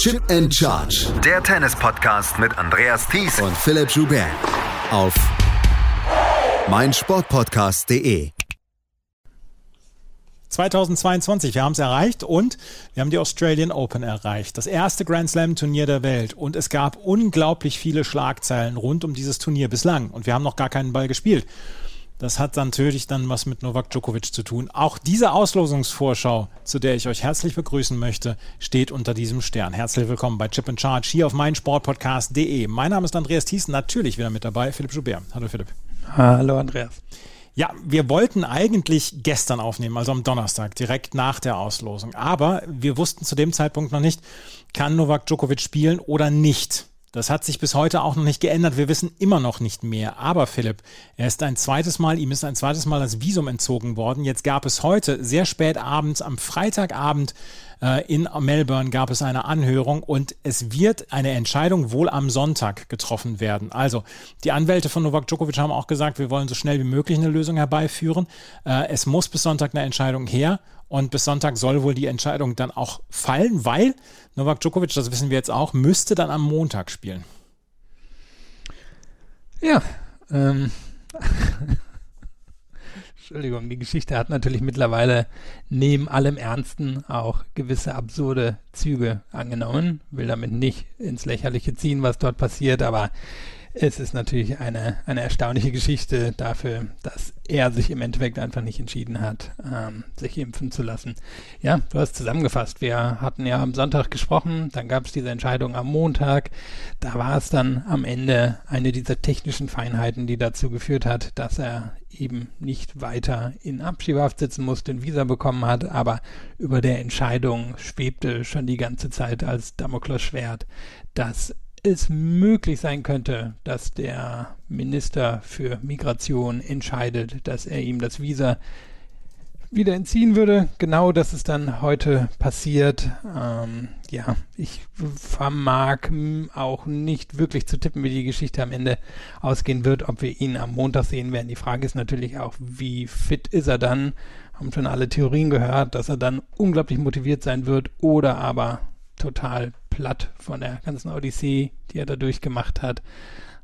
Chip and Charge. Der Tennis-Podcast mit Andreas Thies und Philipp Joubert. Auf meinsportpodcast.de. 2022, wir haben es erreicht und wir haben die Australian Open erreicht. Das erste Grand Slam Turnier der Welt und es gab unglaublich viele Schlagzeilen rund um dieses Turnier bislang und wir haben noch gar keinen Ball gespielt. Das hat natürlich dann was mit Novak Djokovic zu tun. Auch diese Auslosungsvorschau, zu der ich euch herzlich begrüßen möchte, steht unter diesem Stern. Herzlich willkommen bei Chip and Charge hier auf meinsportpodcast.de. Mein Name ist Andreas Thies, natürlich wieder mit dabei, Philipp Joubert. Hallo Philipp. Hallo Andreas. Ja, wir wollten eigentlich gestern aufnehmen, also am Donnerstag, direkt nach der Auslosung. Aber wir wussten zu dem Zeitpunkt noch nicht, kann Novak Djokovic spielen oder nicht. Das hat sich bis heute auch noch nicht geändert. Wir wissen immer noch nicht mehr. Aber Philipp, er ist ein zweites Mal, ihm ist ein zweites Mal das Visum entzogen worden. Jetzt gab es heute, sehr spät abends, am Freitagabend in Melbourne gab es eine Anhörung und es wird eine Entscheidung wohl am Sonntag getroffen werden. Also, die Anwälte von Novak Djokovic haben auch gesagt, wir wollen so schnell wie möglich eine Lösung herbeiführen. Äh, es muss bis Sonntag eine Entscheidung her und bis Sonntag soll wohl die Entscheidung dann auch fallen, weil Novak Djokovic, das wissen wir jetzt auch, müsste dann am Montag spielen. Ja, ähm. Entschuldigung, die Geschichte hat natürlich mittlerweile neben allem Ernsten auch gewisse absurde Züge angenommen. Will damit nicht ins Lächerliche ziehen, was dort passiert, aber es ist natürlich eine, eine erstaunliche Geschichte dafür, dass er sich im Endeffekt einfach nicht entschieden hat, ähm, sich impfen zu lassen. Ja, du hast zusammengefasst. Wir hatten ja am Sonntag gesprochen, dann gab es diese Entscheidung am Montag. Da war es dann am Ende eine dieser technischen Feinheiten, die dazu geführt hat, dass er eben nicht weiter in Abschiebehaft sitzen musste, ein Visa bekommen hat, aber über der Entscheidung schwebte schon die ganze Zeit als Damoklesschwert, dass es möglich sein könnte, dass der Minister für Migration entscheidet, dass er ihm das Visa wieder entziehen würde. Genau das ist dann heute passiert. Ähm, ja, ich vermag auch nicht wirklich zu tippen, wie die Geschichte am Ende ausgehen wird, ob wir ihn am Montag sehen werden. Die Frage ist natürlich auch, wie fit ist er dann? Haben schon alle Theorien gehört, dass er dann unglaublich motiviert sein wird oder aber total platt von der ganzen Odyssee, die er da durchgemacht hat.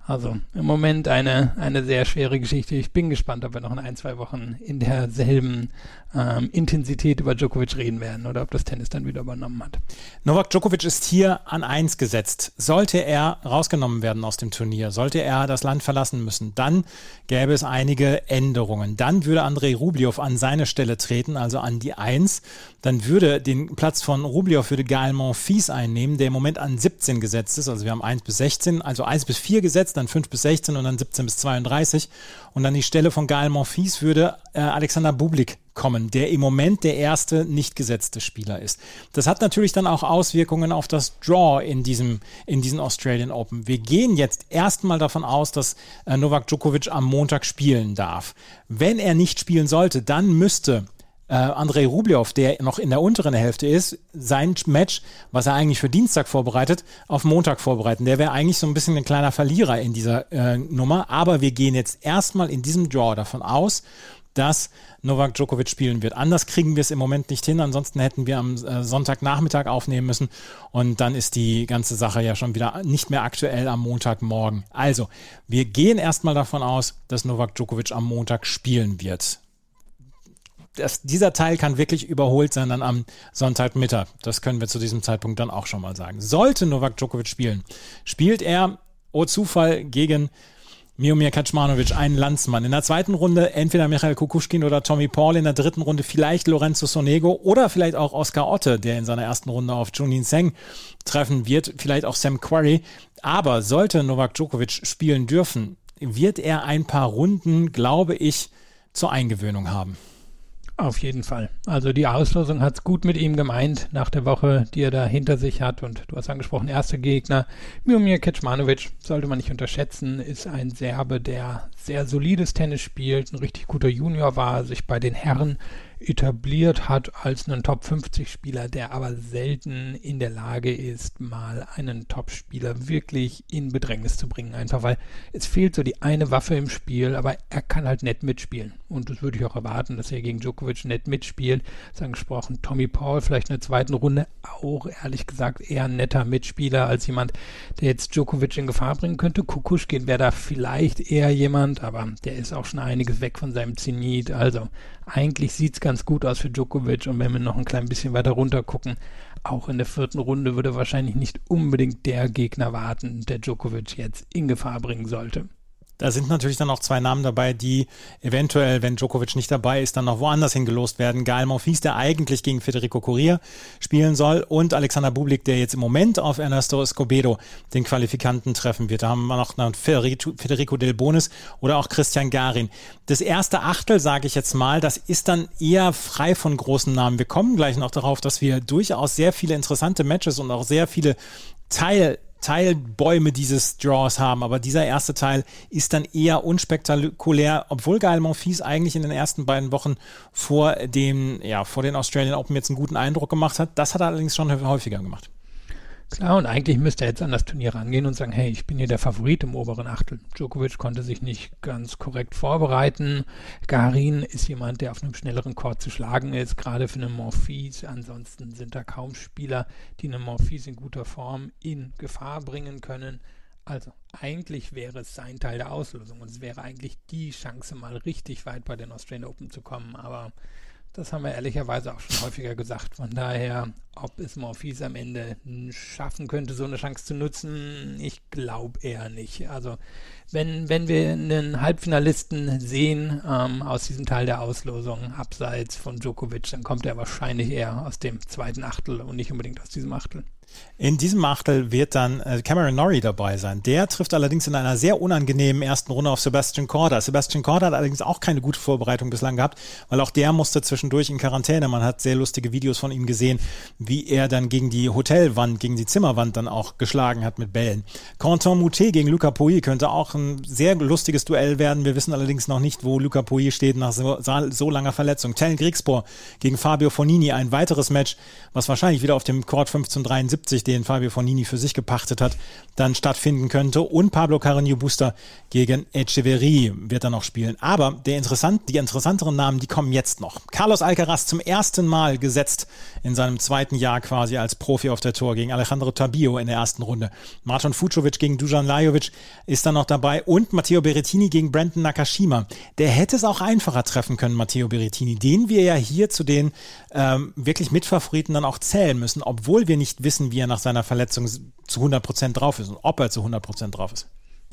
Also im Moment eine, eine sehr schwere Geschichte. Ich bin gespannt, ob wir noch in ein, zwei Wochen in derselben ähm, Intensität über Djokovic reden werden oder ob das Tennis dann wieder übernommen hat. Novak Djokovic ist hier an eins gesetzt. Sollte er rausgenommen werden aus dem Turnier, sollte er das Land verlassen müssen, dann gäbe es einige Änderungen. Dann würde Andrei Rublev an seine Stelle treten, also an die Eins. Dann würde den Platz von Rublev würde Gael Monfils einnehmen, der im Moment an 17 gesetzt ist. Also wir haben 1 bis 16, also 1 bis 4 gesetzt, dann 5 bis 16 und dann 17 bis 32. Und an die Stelle von Gael Monfils würde äh, Alexander Bublik kommen, der im Moment der erste nicht gesetzte Spieler ist. Das hat natürlich dann auch Auswirkungen auf das Draw in diesem, in diesen Australian Open. Wir gehen jetzt erstmal davon aus, dass äh, Novak Djokovic am Montag spielen darf. Wenn er nicht spielen sollte, dann müsste äh, Andrei Rublev, der noch in der unteren Hälfte ist, sein Match, was er eigentlich für Dienstag vorbereitet, auf Montag vorbereiten. Der wäre eigentlich so ein bisschen ein kleiner Verlierer in dieser äh, Nummer. Aber wir gehen jetzt erstmal in diesem Draw davon aus, dass Novak Djokovic spielen wird. Anders kriegen wir es im Moment nicht hin. Ansonsten hätten wir am äh, Sonntagnachmittag aufnehmen müssen und dann ist die ganze Sache ja schon wieder nicht mehr aktuell am Montagmorgen. Also, wir gehen erstmal davon aus, dass Novak Djokovic am Montag spielen wird. Das, dieser Teil kann wirklich überholt sein dann am Sonntagmittag. Das können wir zu diesem Zeitpunkt dann auch schon mal sagen. Sollte Novak Djokovic spielen, spielt er, oh Zufall, gegen Miomir Kaczmanowicz, ein Landsmann. In der zweiten Runde entweder Michael Kukushkin oder Tommy Paul. In der dritten Runde vielleicht Lorenzo Sonego oder vielleicht auch Oscar Otte, der in seiner ersten Runde auf Junin Seng treffen wird. Vielleicht auch Sam Quarry. Aber sollte Novak Djokovic spielen dürfen, wird er ein paar Runden, glaube ich, zur Eingewöhnung haben. Auf jeden Fall. Also die Auslosung hat es gut mit ihm gemeint nach der Woche, die er da hinter sich hat. Und du hast angesprochen, erster Gegner, Miomir Kecmanovic, sollte man nicht unterschätzen, ist ein Serbe, der sehr solides Tennis spielt, ein richtig guter Junior war, sich bei den Herren etabliert hat als einen Top 50 Spieler, der aber selten in der Lage ist, mal einen Top-Spieler wirklich in Bedrängnis zu bringen. Einfach weil es fehlt so die eine Waffe im Spiel, aber er kann halt nett mitspielen. Und das würde ich auch erwarten, dass er gegen Djokovic nett mitspielt. Das angesprochen, Tommy Paul vielleicht in der zweiten Runde auch ehrlich gesagt eher ein netter Mitspieler als jemand, der jetzt Djokovic in Gefahr bringen könnte. Kukuschkin wäre da vielleicht eher jemand, aber der ist auch schon einiges weg von seinem Zenit. Also eigentlich sieht es ganz gut aus für Djokovic und wenn wir noch ein klein bisschen weiter runter gucken, auch in der vierten Runde würde wahrscheinlich nicht unbedingt der Gegner warten, der Djokovic jetzt in Gefahr bringen sollte. Da sind natürlich dann auch zwei Namen dabei, die eventuell, wenn Djokovic nicht dabei ist, dann noch woanders hingelost werden. Gael Monfils, der eigentlich gegen Federico Coria spielen soll und Alexander Bublik, der jetzt im Moment auf Ernesto Escobedo den Qualifikanten treffen wird. Da haben wir noch Federico Del Bonis oder auch Christian Garin. Das erste Achtel, sage ich jetzt mal, das ist dann eher frei von großen Namen. Wir kommen gleich noch darauf, dass wir durchaus sehr viele interessante Matches und auch sehr viele Teil Teilbäume dieses Draws haben, aber dieser erste Teil ist dann eher unspektakulär, obwohl Gael Monfils eigentlich in den ersten beiden Wochen vor dem, ja, vor den Australian Open jetzt einen guten Eindruck gemacht hat. Das hat er allerdings schon häufiger gemacht. Klar, und eigentlich müsste er jetzt an das Turnier rangehen und sagen, hey, ich bin hier der Favorit im oberen Achtel. Djokovic konnte sich nicht ganz korrekt vorbereiten. Garin ist jemand, der auf einem schnelleren Court zu schlagen ist, gerade für einen Morphis. Ansonsten sind da kaum Spieler, die einen Morphis in guter Form in Gefahr bringen können. Also eigentlich wäre es sein Teil der Auslösung und es wäre eigentlich die Chance, mal richtig weit bei den Australian Open zu kommen. Aber das haben wir ehrlicherweise auch schon häufiger gesagt. Von daher, ob es Morphis am Ende schaffen könnte, so eine Chance zu nutzen, ich glaube eher nicht. Also wenn, wenn wir einen Halbfinalisten sehen ähm, aus diesem Teil der Auslosung, abseits von Djokovic, dann kommt er wahrscheinlich eher aus dem zweiten Achtel und nicht unbedingt aus diesem Achtel. In diesem Achtel wird dann äh, Cameron Norrie dabei sein. Der trifft allerdings in einer sehr unangenehmen ersten Runde auf Sebastian Korda. Sebastian Korda hat allerdings auch keine gute Vorbereitung bislang gehabt, weil auch der musste zwischendurch in Quarantäne. Man hat sehr lustige Videos von ihm gesehen, wie er dann gegen die Hotelwand, gegen die Zimmerwand dann auch geschlagen hat mit Bällen. Quentin Moutet gegen Luca Pouille könnte auch ein sehr lustiges Duell werden. Wir wissen allerdings noch nicht, wo Luca Pouille steht nach so, so langer Verletzung. Tellen Grigspor gegen Fabio Fonini, ein weiteres Match, was wahrscheinlich wieder auf dem Court 1573, den Fabio Fonini für sich gepachtet hat, dann stattfinden könnte. Und Pablo Carreño Buster gegen Echeverry wird dann noch spielen. Aber der interessant, die interessanteren Namen, die kommen jetzt noch. Carlos Alcaraz zum ersten Mal gesetzt in seinem zweiten Jahr quasi als Profi auf der Tour gegen Alejandro Tabio in der ersten Runde. Martin Fucovic gegen Dujan Lajovic ist dann noch dabei und Matteo Berrettini gegen Brandon Nakashima. Der hätte es auch einfacher treffen können, Matteo Berrettini, den wir ja hier zu den ähm, wirklich Mitfavoriten dann auch zählen müssen, obwohl wir nicht wissen, wie er nach seiner Verletzung zu 100 Prozent drauf ist und ob er zu 100 Prozent drauf ist.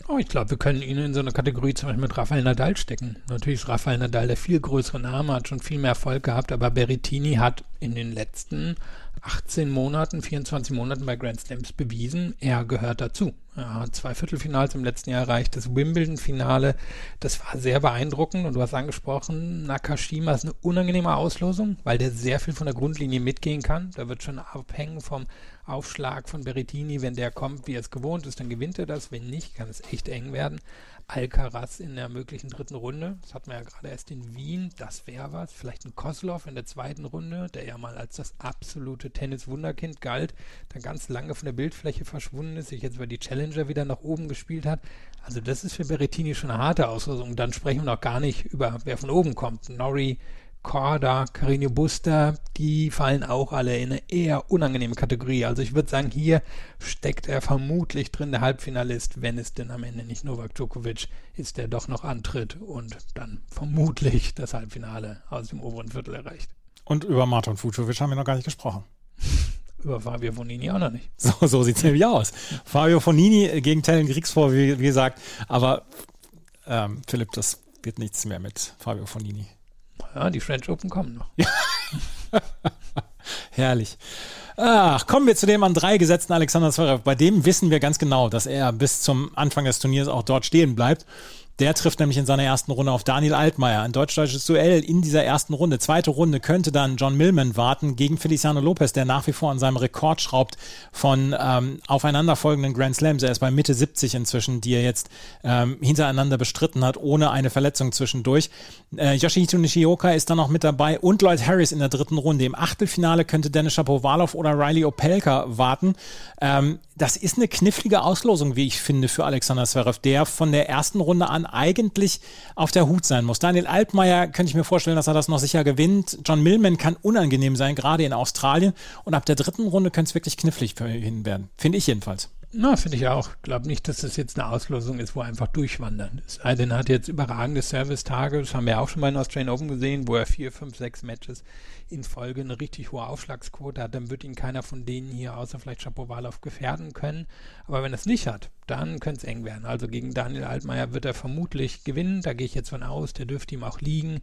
Oh, ich glaube, wir können ihn in so eine Kategorie zum Beispiel mit Rafael Nadal stecken. Natürlich ist Rafael Nadal der viel größere Name, hat schon viel mehr Erfolg gehabt, aber Berrettini hat in den letzten 18 Monaten, 24 Monaten bei Grand Slams bewiesen, er gehört dazu. Hat zwei Viertelfinals im letzten Jahr erreicht. Das Wimbledon-Finale, das war sehr beeindruckend und du hast angesprochen, Nakashima ist eine unangenehme Auslosung, weil der sehr viel von der Grundlinie mitgehen kann. Da wird schon abhängen vom Aufschlag von Berrettini. Wenn der kommt, wie er es gewohnt ist, dann gewinnt er das. Wenn nicht, kann es echt eng werden. Alcaraz in der möglichen dritten Runde. Das hatten wir ja gerade erst in Wien. Das wäre was. Vielleicht ein Koslov in der zweiten Runde, der ja mal als das absolute Tennis-Wunderkind galt, dann ganz lange von der Bildfläche verschwunden ist, sich jetzt über die Challenger wieder nach oben gespielt hat. Also das ist für Berrettini schon eine harte Auslösung. Dann sprechen wir noch gar nicht über, wer von oben kommt. Norrie, Korda, Carino Buster, die fallen auch alle in eine eher unangenehme Kategorie. Also ich würde sagen, hier steckt er vermutlich drin, der Halbfinalist, wenn es denn am Ende nicht Novak Djokovic ist, der doch noch antritt und dann vermutlich das Halbfinale aus dem oberen Viertel erreicht. Und über Martin Fucovic haben wir noch gar nicht gesprochen. Über Fabio Fonini auch noch nicht. So, so sieht es nämlich aus. Fabio Fonini gegen Tellen Kriegsvor, wie, wie gesagt. Aber ähm, Philipp, das wird nichts mehr mit Fabio Fonini. Ja, die French Open kommen noch. Herrlich. Ach, kommen wir zu dem an drei gesetzten Alexander Zverev. Bei dem wissen wir ganz genau, dass er bis zum Anfang des Turniers auch dort stehen bleibt. Der trifft nämlich in seiner ersten Runde auf Daniel Altmaier. Ein deutsch-deutsches Duell in dieser ersten Runde. Zweite Runde könnte dann John Millman warten gegen Feliciano Lopez, der nach wie vor an seinem Rekord schraubt von ähm, aufeinanderfolgenden Grand Slams. Er ist bei Mitte 70 inzwischen, die er jetzt ähm, hintereinander bestritten hat, ohne eine Verletzung zwischendurch. Äh, Yoshihito Nishioka ist dann noch mit dabei und Lloyd Harris in der dritten Runde. Im Achtelfinale könnte Dennis Shapovalov oder Riley Opelka warten. Ähm, das ist eine knifflige Auslosung, wie ich finde, für Alexander Zverev, der von der ersten Runde an eigentlich auf der Hut sein muss. Daniel Altmaier könnte ich mir vorstellen, dass er das noch sicher gewinnt. John Millman kann unangenehm sein, gerade in Australien. Und ab der dritten Runde könnte es wirklich knifflig für ihn werden. Finde ich jedenfalls. Na, finde ich auch. Ich glaube nicht, dass das jetzt eine Auslosung ist, wo er einfach durchwandern. Denn, er hat jetzt überragende Service-Tage. Das haben wir auch schon bei den Australian Open gesehen, wo er vier, fünf, sechs Matches in Folge eine richtig hohe Aufschlagsquote hat. Dann wird ihn keiner von denen hier, außer vielleicht Schapowalow, gefährden können. Aber wenn er es nicht hat, dann könnte es eng werden. Also gegen Daniel Altmaier wird er vermutlich gewinnen. Da gehe ich jetzt von aus. Der dürfte ihm auch liegen.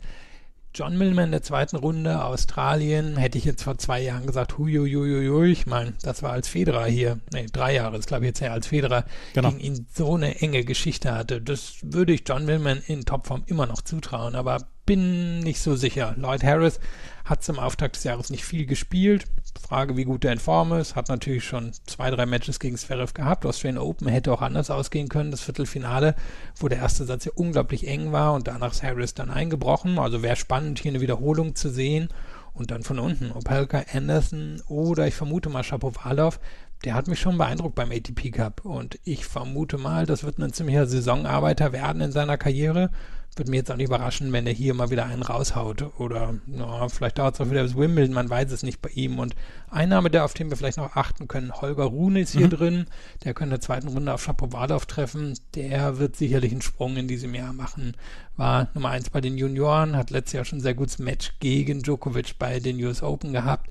John Millman in der zweiten Runde, Australien, hätte ich jetzt vor zwei Jahren gesagt, huiuiuiui, ich meine, das war als Federer hier, nee, drei Jahre, das glaube ich jetzt her, als Federer genau. gegen ihn so eine enge Geschichte hatte. Das würde ich John Millman in Topform immer noch zutrauen, aber bin nicht so sicher. Lloyd Harris hat zum Auftakt des Jahres nicht viel gespielt. Frage, wie gut er in Form ist. Hat natürlich schon zwei, drei Matches gegen Zverev gehabt. Australian Open hätte auch anders ausgehen können. Das Viertelfinale, wo der erste Satz ja unglaublich eng war und danach ist Harris dann eingebrochen. Also wäre spannend, hier eine Wiederholung zu sehen. Und dann von unten Opelka, Anderson oder ich vermute mal Shapovalov. Der hat mich schon beeindruckt beim ATP Cup. Und ich vermute mal, das wird ein ziemlicher Saisonarbeiter werden in seiner Karriere würde mich jetzt auch nicht überraschen, wenn er hier mal wieder einen raushaut. Oder no, vielleicht dauert es auch wieder bis Wimbledon, man weiß es nicht bei ihm. Und ein Name, der auf den wir vielleicht noch achten können, Holger Rune ist hier mhm. drin. Der könnte in der zweiten Runde auf Shapovalov treffen. Der wird sicherlich einen Sprung in diesem Jahr machen. War Nummer eins bei den Junioren, hat letztes Jahr schon ein sehr gutes Match gegen Djokovic bei den US Open gehabt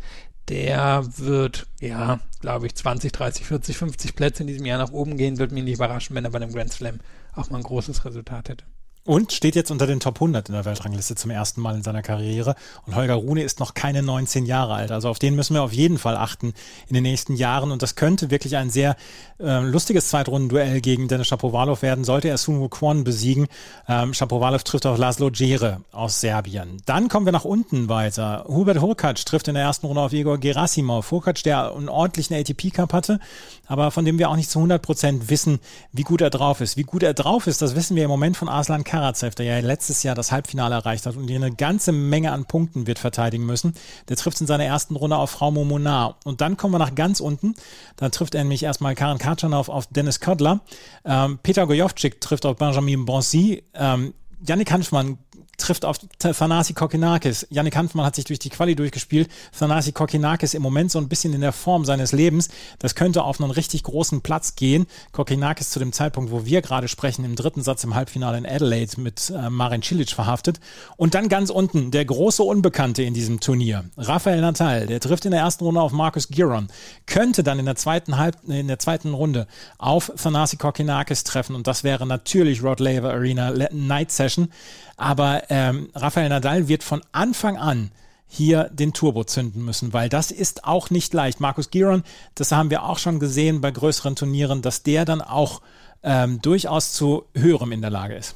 der wird, ja, glaube ich, 20, 30, 40, 50 Plätze in diesem Jahr nach oben gehen. Würde mich nicht überraschen, wenn er bei einem Grand Slam auch mal ein großes Resultat hätte. Und steht jetzt unter den Top 100 in der Weltrangliste zum ersten Mal in seiner Karriere. Und Holger Rune ist noch keine 19 Jahre alt. Also auf den müssen wir auf jeden Fall achten in den nächsten Jahren. Und das könnte wirklich ein sehr äh, lustiges Zweitrundenduell gegen Dennis Shapovalov werden, sollte er Sun Kwon besiegen. Ähm, Shapovalov trifft auf Laszlo Djere aus Serbien. Dann kommen wir nach unten weiter. Hubert Hurkacz trifft in der ersten Runde auf Igor Gerasimov. Hurkacz, der einen ordentlichen ATP-Cup hatte, aber von dem wir auch nicht zu 100 Prozent wissen, wie gut er drauf ist. Wie gut er drauf ist, das wissen wir im Moment von Arslan Karatsev, der ja letztes Jahr das Halbfinale erreicht hat und hier eine ganze Menge an Punkten wird verteidigen müssen. Der trifft in seiner ersten Runde auf Frau Momonar. Und dann kommen wir nach ganz unten. Da trifft er nämlich erstmal Karen Katschanov auf Dennis Kodler. Ähm, Peter Gojovcik trifft auf Benjamin Bonsi. Ähm, Yannick Hanfmann trifft auf Thanasi Kokinakis. Yannick Hanfmann hat sich durch die Quali durchgespielt. Thanasi Kokinakis im Moment so ein bisschen in der Form seines Lebens. Das könnte auf einen richtig großen Platz gehen. Kokinakis zu dem Zeitpunkt, wo wir gerade sprechen, im dritten Satz im Halbfinale in Adelaide mit äh, Marin Cilic verhaftet. Und dann ganz unten der große Unbekannte in diesem Turnier, Rafael Natal. Der trifft in der ersten Runde auf Marcus Giron. Könnte dann in der zweiten, Halb in der zweiten Runde auf Thanasi Kokinakis treffen. Und das wäre natürlich Rod Laver Arena Night Session. Aber ähm, Rafael Nadal wird von Anfang an hier den Turbo zünden müssen, weil das ist auch nicht leicht. Markus Giron, das haben wir auch schon gesehen bei größeren Turnieren, dass der dann auch ähm, durchaus zu höherem in der Lage ist.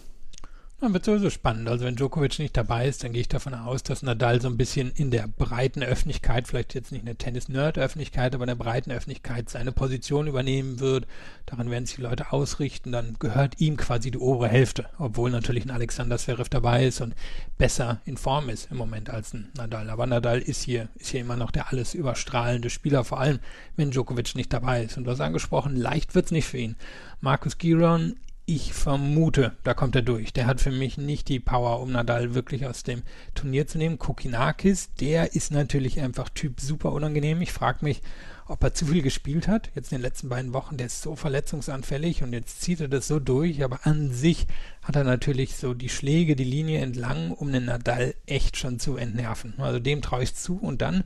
Dann wird sowieso spannend. Also wenn Djokovic nicht dabei ist, dann gehe ich davon aus, dass Nadal so ein bisschen in der breiten Öffentlichkeit, vielleicht jetzt nicht in der Tennis-Nerd-Öffentlichkeit, aber in der breiten Öffentlichkeit seine Position übernehmen wird. Daran werden sich die Leute ausrichten. Dann gehört ihm quasi die obere Hälfte, obwohl natürlich ein Alexander Zverev dabei ist und besser in Form ist im Moment als ein Nadal. Aber Nadal ist hier, ist hier immer noch der alles überstrahlende Spieler, vor allem wenn Djokovic nicht dabei ist. Und du hast angesprochen, leicht wird es nicht für ihn. Markus Giron ich vermute, da kommt er durch. Der hat für mich nicht die Power, um Nadal wirklich aus dem Turnier zu nehmen. Kokinakis, der ist natürlich einfach Typ super unangenehm. Ich frage mich, ob er zu viel gespielt hat. Jetzt in den letzten beiden Wochen, der ist so verletzungsanfällig und jetzt zieht er das so durch. Aber an sich hat er natürlich so die Schläge, die Linie entlang, um den Nadal echt schon zu entnerven. Also dem traue ich zu. Und dann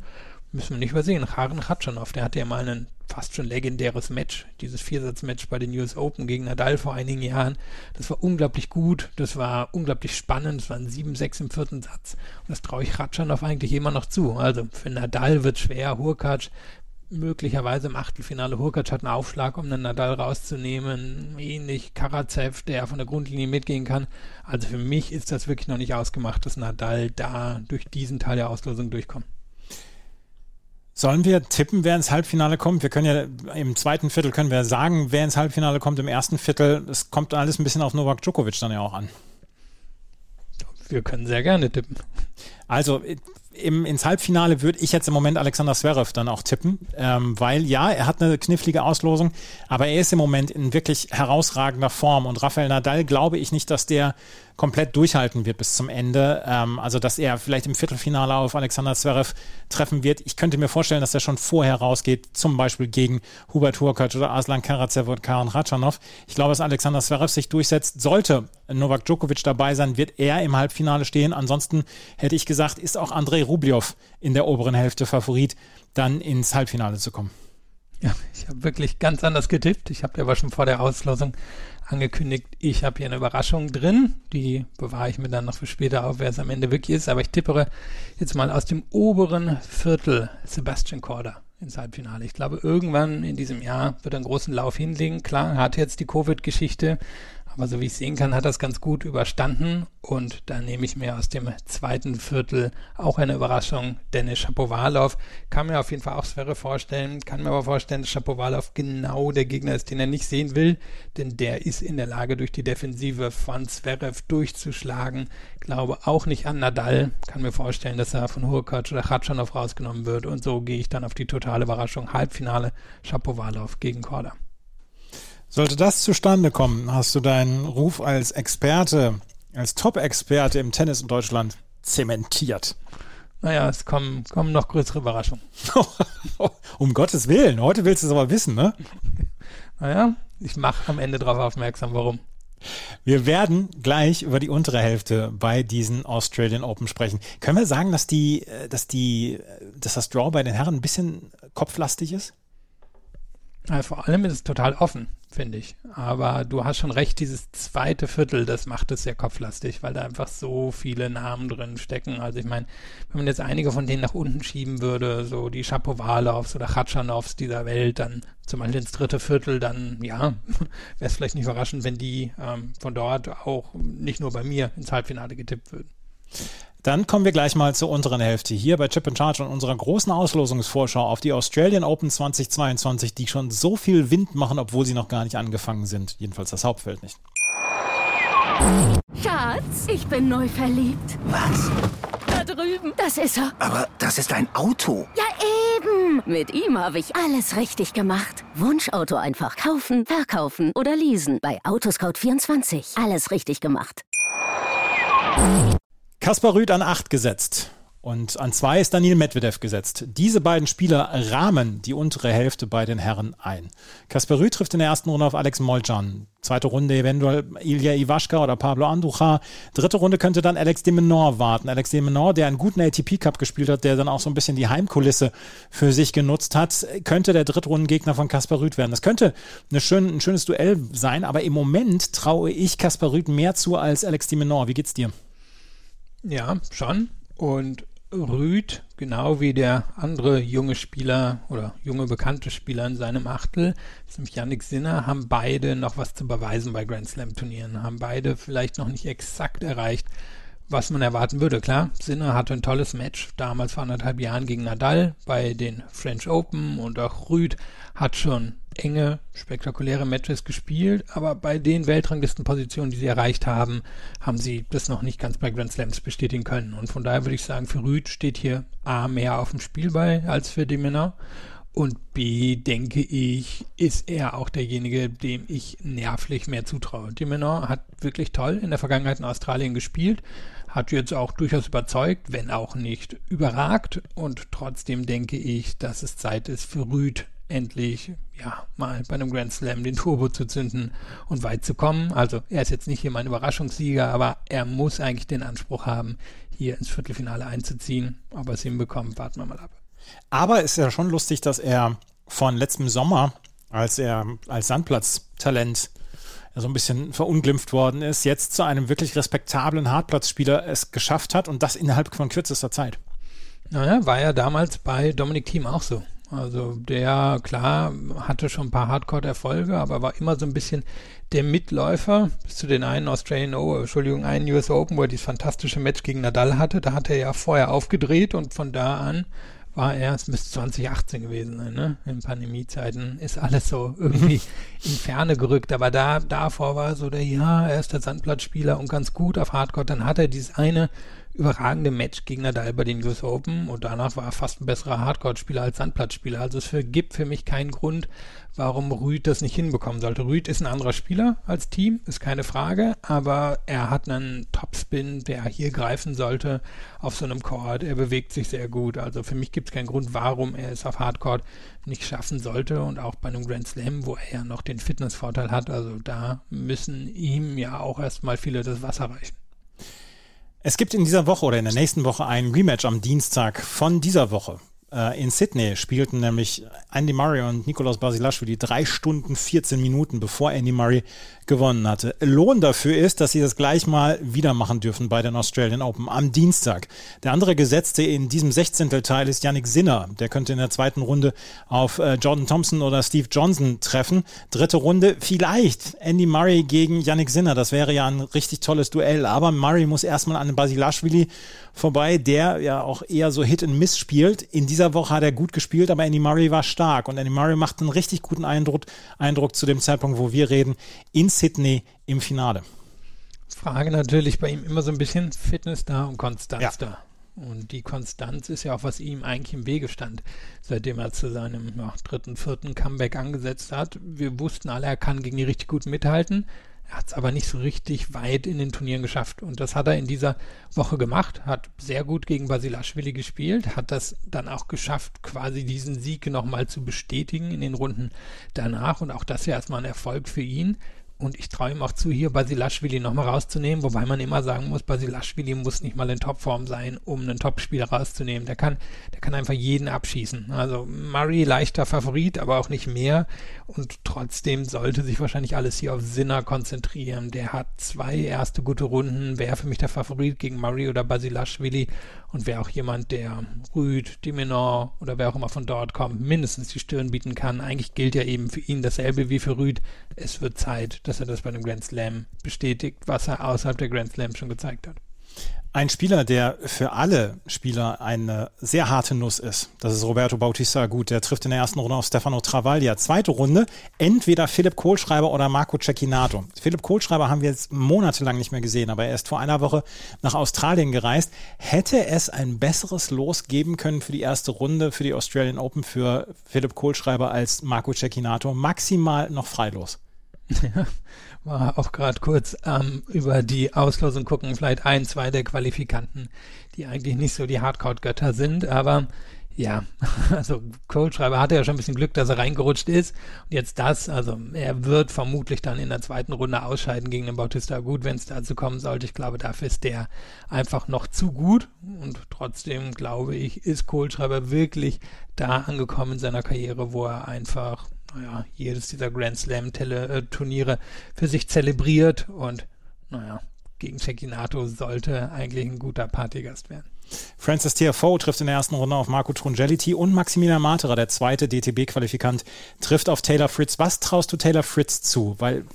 müssen wir nicht übersehen, Karen Khatschanov, der hatte ja mal einen fast schon legendäres Match, dieses Viersatzmatch bei den US Open gegen Nadal vor einigen Jahren. Das war unglaublich gut, das war unglaublich spannend, es waren 7-6 im vierten Satz und das traue ich Ratschanov eigentlich immer noch zu. Also für Nadal wird schwer, Hurkacz möglicherweise im Achtelfinale Hurkacz hat einen Aufschlag, um einen Nadal rauszunehmen. Ähnlich Karatsev, der von der Grundlinie mitgehen kann. Also für mich ist das wirklich noch nicht ausgemacht, dass Nadal da durch diesen Teil der Auslosung durchkommt. Sollen wir tippen, wer ins Halbfinale kommt? Wir können ja im zweiten Viertel können wir sagen, wer ins Halbfinale kommt. Im ersten Viertel, es kommt alles ein bisschen auf Novak Djokovic dann ja auch an. Wir können sehr gerne tippen. Also im, ins Halbfinale würde ich jetzt im Moment Alexander Zverev dann auch tippen, ähm, weil ja, er hat eine knifflige Auslosung, aber er ist im Moment in wirklich herausragender Form und Rafael Nadal glaube ich nicht, dass der komplett durchhalten wird bis zum Ende. Ähm, also, dass er vielleicht im Viertelfinale auf Alexander Zverev treffen wird. Ich könnte mir vorstellen, dass er schon vorher rausgeht, zum Beispiel gegen Hubert Hurkacz oder Aslan Karatsev und Karen Ratschanov. Ich glaube, dass Alexander Zverev sich durchsetzt. Sollte Novak Djokovic dabei sein, wird er im Halbfinale stehen. Ansonsten hätte ich gesagt, ist auch Andrei Rublev in der oberen Hälfte Favorit, dann ins Halbfinale zu kommen. Ja, ich habe wirklich ganz anders getippt. Ich habe dir aber schon vor der Auslosung angekündigt, ich habe hier eine Überraschung drin. Die bewahre ich mir dann noch für später auf, wer es am Ende wirklich ist. Aber ich tippere jetzt mal aus dem oberen Viertel Sebastian Korda ins Halbfinale. Ich glaube, irgendwann in diesem Jahr wird er einen großen Lauf hinlegen. Klar, hat jetzt die Covid-Geschichte, aber so wie ich sehen kann, hat das ganz gut überstanden. Und da nehme ich mir aus dem zweiten Viertel auch eine Überraschung. Dennis Shapovalov kann mir auf jeden Fall auch Sphäre vorstellen, kann mir aber vorstellen, dass Shapovalov genau der Gegner ist, den er nicht sehen will, denn der ist in der Lage, durch die Defensive von Zverev durchzuschlagen. Glaube auch nicht an Nadal, kann mir vorstellen, dass er von Hurkacz oder Khachanov rausgenommen wird und so gehe ich dann auf die totale Überraschung. Halbfinale Shapovalov gegen Korda. Sollte das zustande kommen, hast du deinen Ruf als Experte, als Top-Experte im Tennis in Deutschland zementiert. Naja, es kommen, kommen noch größere Überraschungen. um Gottes Willen, heute willst du es aber wissen, ne? Naja, ich mache am Ende darauf aufmerksam, warum. Wir werden gleich über die untere Hälfte bei diesen Australian Open sprechen. Können wir sagen, dass die, äh, dass die, äh, dass das Draw bei den Herren ein bisschen kopflastig ist? Ja, vor allem ist es total offen finde ich. Aber du hast schon recht, dieses zweite Viertel, das macht es sehr kopflastig, weil da einfach so viele Namen drin stecken. Also ich meine, wenn man jetzt einige von denen nach unten schieben würde, so die Shapovalovs oder Khatschanows dieser Welt, dann zum Beispiel ins dritte Viertel, dann ja, wäre es vielleicht nicht überraschend, wenn die ähm, von dort auch nicht nur bei mir ins Halbfinale getippt würden. Dann kommen wir gleich mal zur unteren Hälfte hier bei Chip and Charge und unserer großen Auslosungsvorschau auf die Australian Open 2022, die schon so viel Wind machen, obwohl sie noch gar nicht angefangen sind. Jedenfalls das Hauptfeld nicht. Schatz, ich bin neu verliebt. Was? Da drüben. Das ist er. Aber das ist ein Auto. Ja, eben. Mit ihm habe ich alles richtig gemacht. Wunschauto einfach kaufen, verkaufen oder leasen. Bei Autoscout24. Alles richtig gemacht. Kaspar Rüth an 8 gesetzt. Und an 2 ist Daniel Medvedev gesetzt. Diese beiden Spieler rahmen die untere Hälfte bei den Herren ein. Kaspar Rüth trifft in der ersten Runde auf Alex Molcan. Zweite Runde eventuell Ilya Iwaschka oder Pablo Andujar. Dritte Runde könnte dann Alex de Menor warten. Alex de Menor, der einen guten ATP Cup gespielt hat, der dann auch so ein bisschen die Heimkulisse für sich genutzt hat, könnte der Drittrundengegner von Kaspar Rüth werden. Das könnte schön, ein schönes Duell sein, aber im Moment traue ich Kaspar Rüth mehr zu als Alex de Menor. Wie geht's dir? Ja, schon. Und Rüd, genau wie der andere junge Spieler oder junge bekannte Spieler in seinem Achtel, nämlich Yannick Sinner, haben beide noch was zu beweisen bei Grand Slam Turnieren, haben beide vielleicht noch nicht exakt erreicht, was man erwarten würde. Klar, Sinner hatte ein tolles Match damals vor anderthalb Jahren gegen Nadal bei den French Open und auch Rüd hat schon enge, spektakuläre Matches gespielt, aber bei den Weltranglistenpositionen, die sie erreicht haben, haben sie das noch nicht ganz bei Grand Slams bestätigen können. Und von daher würde ich sagen, für Rüd steht hier A mehr auf dem Spielball als für die Männer. Und B, denke ich, ist er auch derjenige, dem ich nervlich mehr zutraue. Dimenor hat wirklich toll in der Vergangenheit in Australien gespielt, hat jetzt auch durchaus überzeugt, wenn auch nicht überragt. Und trotzdem denke ich, dass es Zeit ist für Rüd endlich ja mal bei einem Grand Slam den Turbo zu zünden und weit zu kommen. Also er ist jetzt nicht hier mein Überraschungssieger, aber er muss eigentlich den Anspruch haben, hier ins Viertelfinale einzuziehen. Ob er es hinbekommt, warten wir mal ab. Aber es ist ja schon lustig, dass er von letztem Sommer, als er als Sandplatztalent so ein bisschen verunglimpft worden ist, jetzt zu einem wirklich respektablen Hartplatzspieler es geschafft hat und das innerhalb von kürzester Zeit. Naja, war ja damals bei Dominik Thiem auch so. Also der, klar, hatte schon ein paar Hardcore-Erfolge, aber war immer so ein bisschen der Mitläufer bis zu den einen Australian, oh, Entschuldigung, einen US Open, wo er dieses fantastische Match gegen Nadal hatte. Da hat er ja vorher aufgedreht und von da an war er, es müsste 2018 gewesen sein, ne? In Pandemiezeiten ist alles so irgendwie in Ferne gerückt. Aber da, davor war so der, ja, er ist der Sandplatzspieler und ganz gut auf Hardcore. Dann hat er dieses eine überragende Match gegen Nadal bei den US Open und danach war er fast ein besserer Hardcore-Spieler als Sandplatzspieler. Also es gibt für mich keinen Grund, warum Rüd das nicht hinbekommen sollte. Rüd ist ein anderer Spieler als Team, ist keine Frage, aber er hat einen Topspin, der hier greifen sollte auf so einem Court. Er bewegt sich sehr gut. Also für mich gibt es keinen Grund, warum er es auf Hardcore nicht schaffen sollte und auch bei einem Grand Slam, wo er ja noch den Fitnessvorteil hat. Also da müssen ihm ja auch erstmal viele das Wasser reichen. Es gibt in dieser Woche oder in der nächsten Woche ein Rematch am Dienstag von dieser Woche. Äh, in Sydney spielten nämlich Andy Murray und Nikolaus Basilashvili drei Stunden 14 Minuten, bevor Andy Murray gewonnen hatte. Lohn dafür ist, dass sie das gleich mal wieder machen dürfen bei den Australian Open am Dienstag. Der andere Gesetzte in diesem 16. Teil ist Yannick Sinner. Der könnte in der zweiten Runde auf äh, Jordan Thompson oder Steve Johnson treffen. Dritte Runde vielleicht Andy Murray gegen Yannick Sinner. Das wäre ja ein richtig tolles Duell. Aber Murray muss erstmal an Basilashvili vorbei, der ja auch eher so Hit and Miss spielt. In dieser Woche hat er gut gespielt, aber Andy Murray war stark und Andy Murray macht einen richtig guten Eindruck, Eindruck zu dem Zeitpunkt, wo wir reden, in Sydney im Finale. Frage natürlich bei ihm immer so ein bisschen Fitness da und Konstanz ja. da. Und die Konstanz ist ja auch, was ihm eigentlich im Wege stand, seitdem er zu seinem ja, dritten, vierten Comeback angesetzt hat. Wir wussten alle, er kann gegen die richtig gut mithalten. Er hat es aber nicht so richtig weit in den Turnieren geschafft. Und das hat er in dieser Woche gemacht, hat sehr gut gegen Basilashvili gespielt, hat das dann auch geschafft, quasi diesen Sieg nochmal zu bestätigen in den Runden danach. Und auch das ja erstmal ein Erfolg für ihn. Und ich traue ihm auch zu, hier Basilashvili nochmal rauszunehmen, wobei man immer sagen muss, Basilashvili muss nicht mal in Topform sein, um einen Topspieler rauszunehmen. Der kann, der kann einfach jeden abschießen. Also Murray leichter Favorit, aber auch nicht mehr. Und trotzdem sollte sich wahrscheinlich alles hier auf Sinner konzentrieren. Der hat zwei erste gute Runden, wäre für mich der Favorit gegen Murray oder Basilashvili und wäre auch jemand, der Rüd, Diminor oder wer auch immer von dort kommt, mindestens die Stirn bieten kann. Eigentlich gilt ja eben für ihn dasselbe wie für Rüd. Es wird Zeit, dass er das bei einem Grand Slam bestätigt, was er außerhalb der Grand Slam schon gezeigt hat. Ein Spieler, der für alle Spieler eine sehr harte Nuss ist, das ist Roberto Bautista Gut, der trifft in der ersten Runde auf Stefano Travaglia. Zweite Runde, entweder Philipp Kohlschreiber oder Marco Cecchinato. Philipp Kohlschreiber haben wir jetzt monatelang nicht mehr gesehen, aber er ist vor einer Woche nach Australien gereist. Hätte es ein besseres Los geben können für die erste Runde, für die Australian Open für Philipp Kohlschreiber als Marco Cecchinato? Maximal noch freilos. Ja, war auch gerade kurz ähm, über die Auslosung gucken, vielleicht ein, zwei der Qualifikanten, die eigentlich nicht so die Hardcore-Götter sind, aber ja, also Coldschreiber hatte ja schon ein bisschen Glück, dass er reingerutscht ist. Und jetzt das, also er wird vermutlich dann in der zweiten Runde ausscheiden gegen den Bautista gut, wenn es dazu kommen sollte. Ich glaube, dafür ist der einfach noch zu gut. Und trotzdem glaube ich, ist Kohlschreiber wirklich da angekommen in seiner Karriere, wo er einfach naja, jedes dieser Grand Slam-Turniere für sich zelebriert und naja, gegen Cecchinato sollte eigentlich ein guter Partygast werden. Francis TFO trifft in der ersten Runde auf Marco Trungeliti und Maximilian Matera, der zweite DTB-Qualifikant, trifft auf Taylor Fritz. Was traust du Taylor Fritz zu? Weil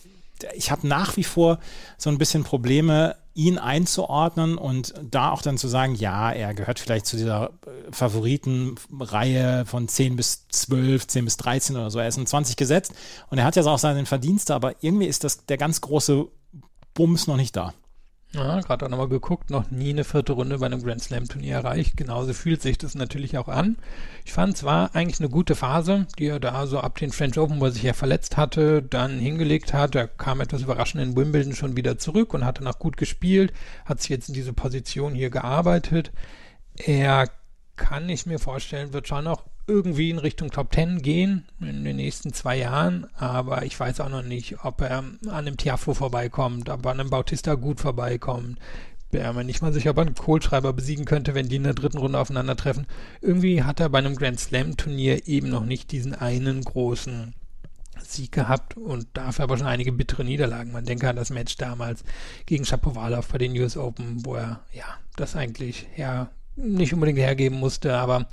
ich habe nach wie vor so ein bisschen Probleme, ihn einzuordnen und da auch dann zu sagen, ja, er gehört vielleicht zu dieser äh, Favoritenreihe von 10 bis 12, 10 bis 13 oder so. Er ist in 20 gesetzt und er hat ja auch seinen Verdienste, aber irgendwie ist das der ganz große Bums noch nicht da. Ja, gerade auch nochmal geguckt, noch nie eine vierte Runde bei einem Grand Slam Turnier erreicht. Genauso fühlt sich das natürlich auch an. Ich fand, es war eigentlich eine gute Phase, die er da so ab den French Open, wo er sich ja verletzt hatte, dann hingelegt hat. Er kam etwas überraschend in Wimbledon schon wieder zurück und hat danach gut gespielt, hat sich jetzt in diese Position hier gearbeitet. Er kann ich mir vorstellen, wird schon noch irgendwie in Richtung Top 10 gehen in den nächsten zwei Jahren, aber ich weiß auch noch nicht, ob er an einem Tiafo vorbeikommt, ob er an einem Bautista gut vorbeikommt. Wäre mir nicht mal sicher, ob er einen Kohlschreiber besiegen könnte, wenn die in der dritten Runde aufeinandertreffen. Irgendwie hat er bei einem Grand Slam Turnier eben noch nicht diesen einen großen Sieg gehabt und dafür aber schon einige bittere Niederlagen. Man denke an das Match damals gegen Shapovalov bei den US Open, wo er ja das eigentlich her nicht unbedingt hergeben musste, aber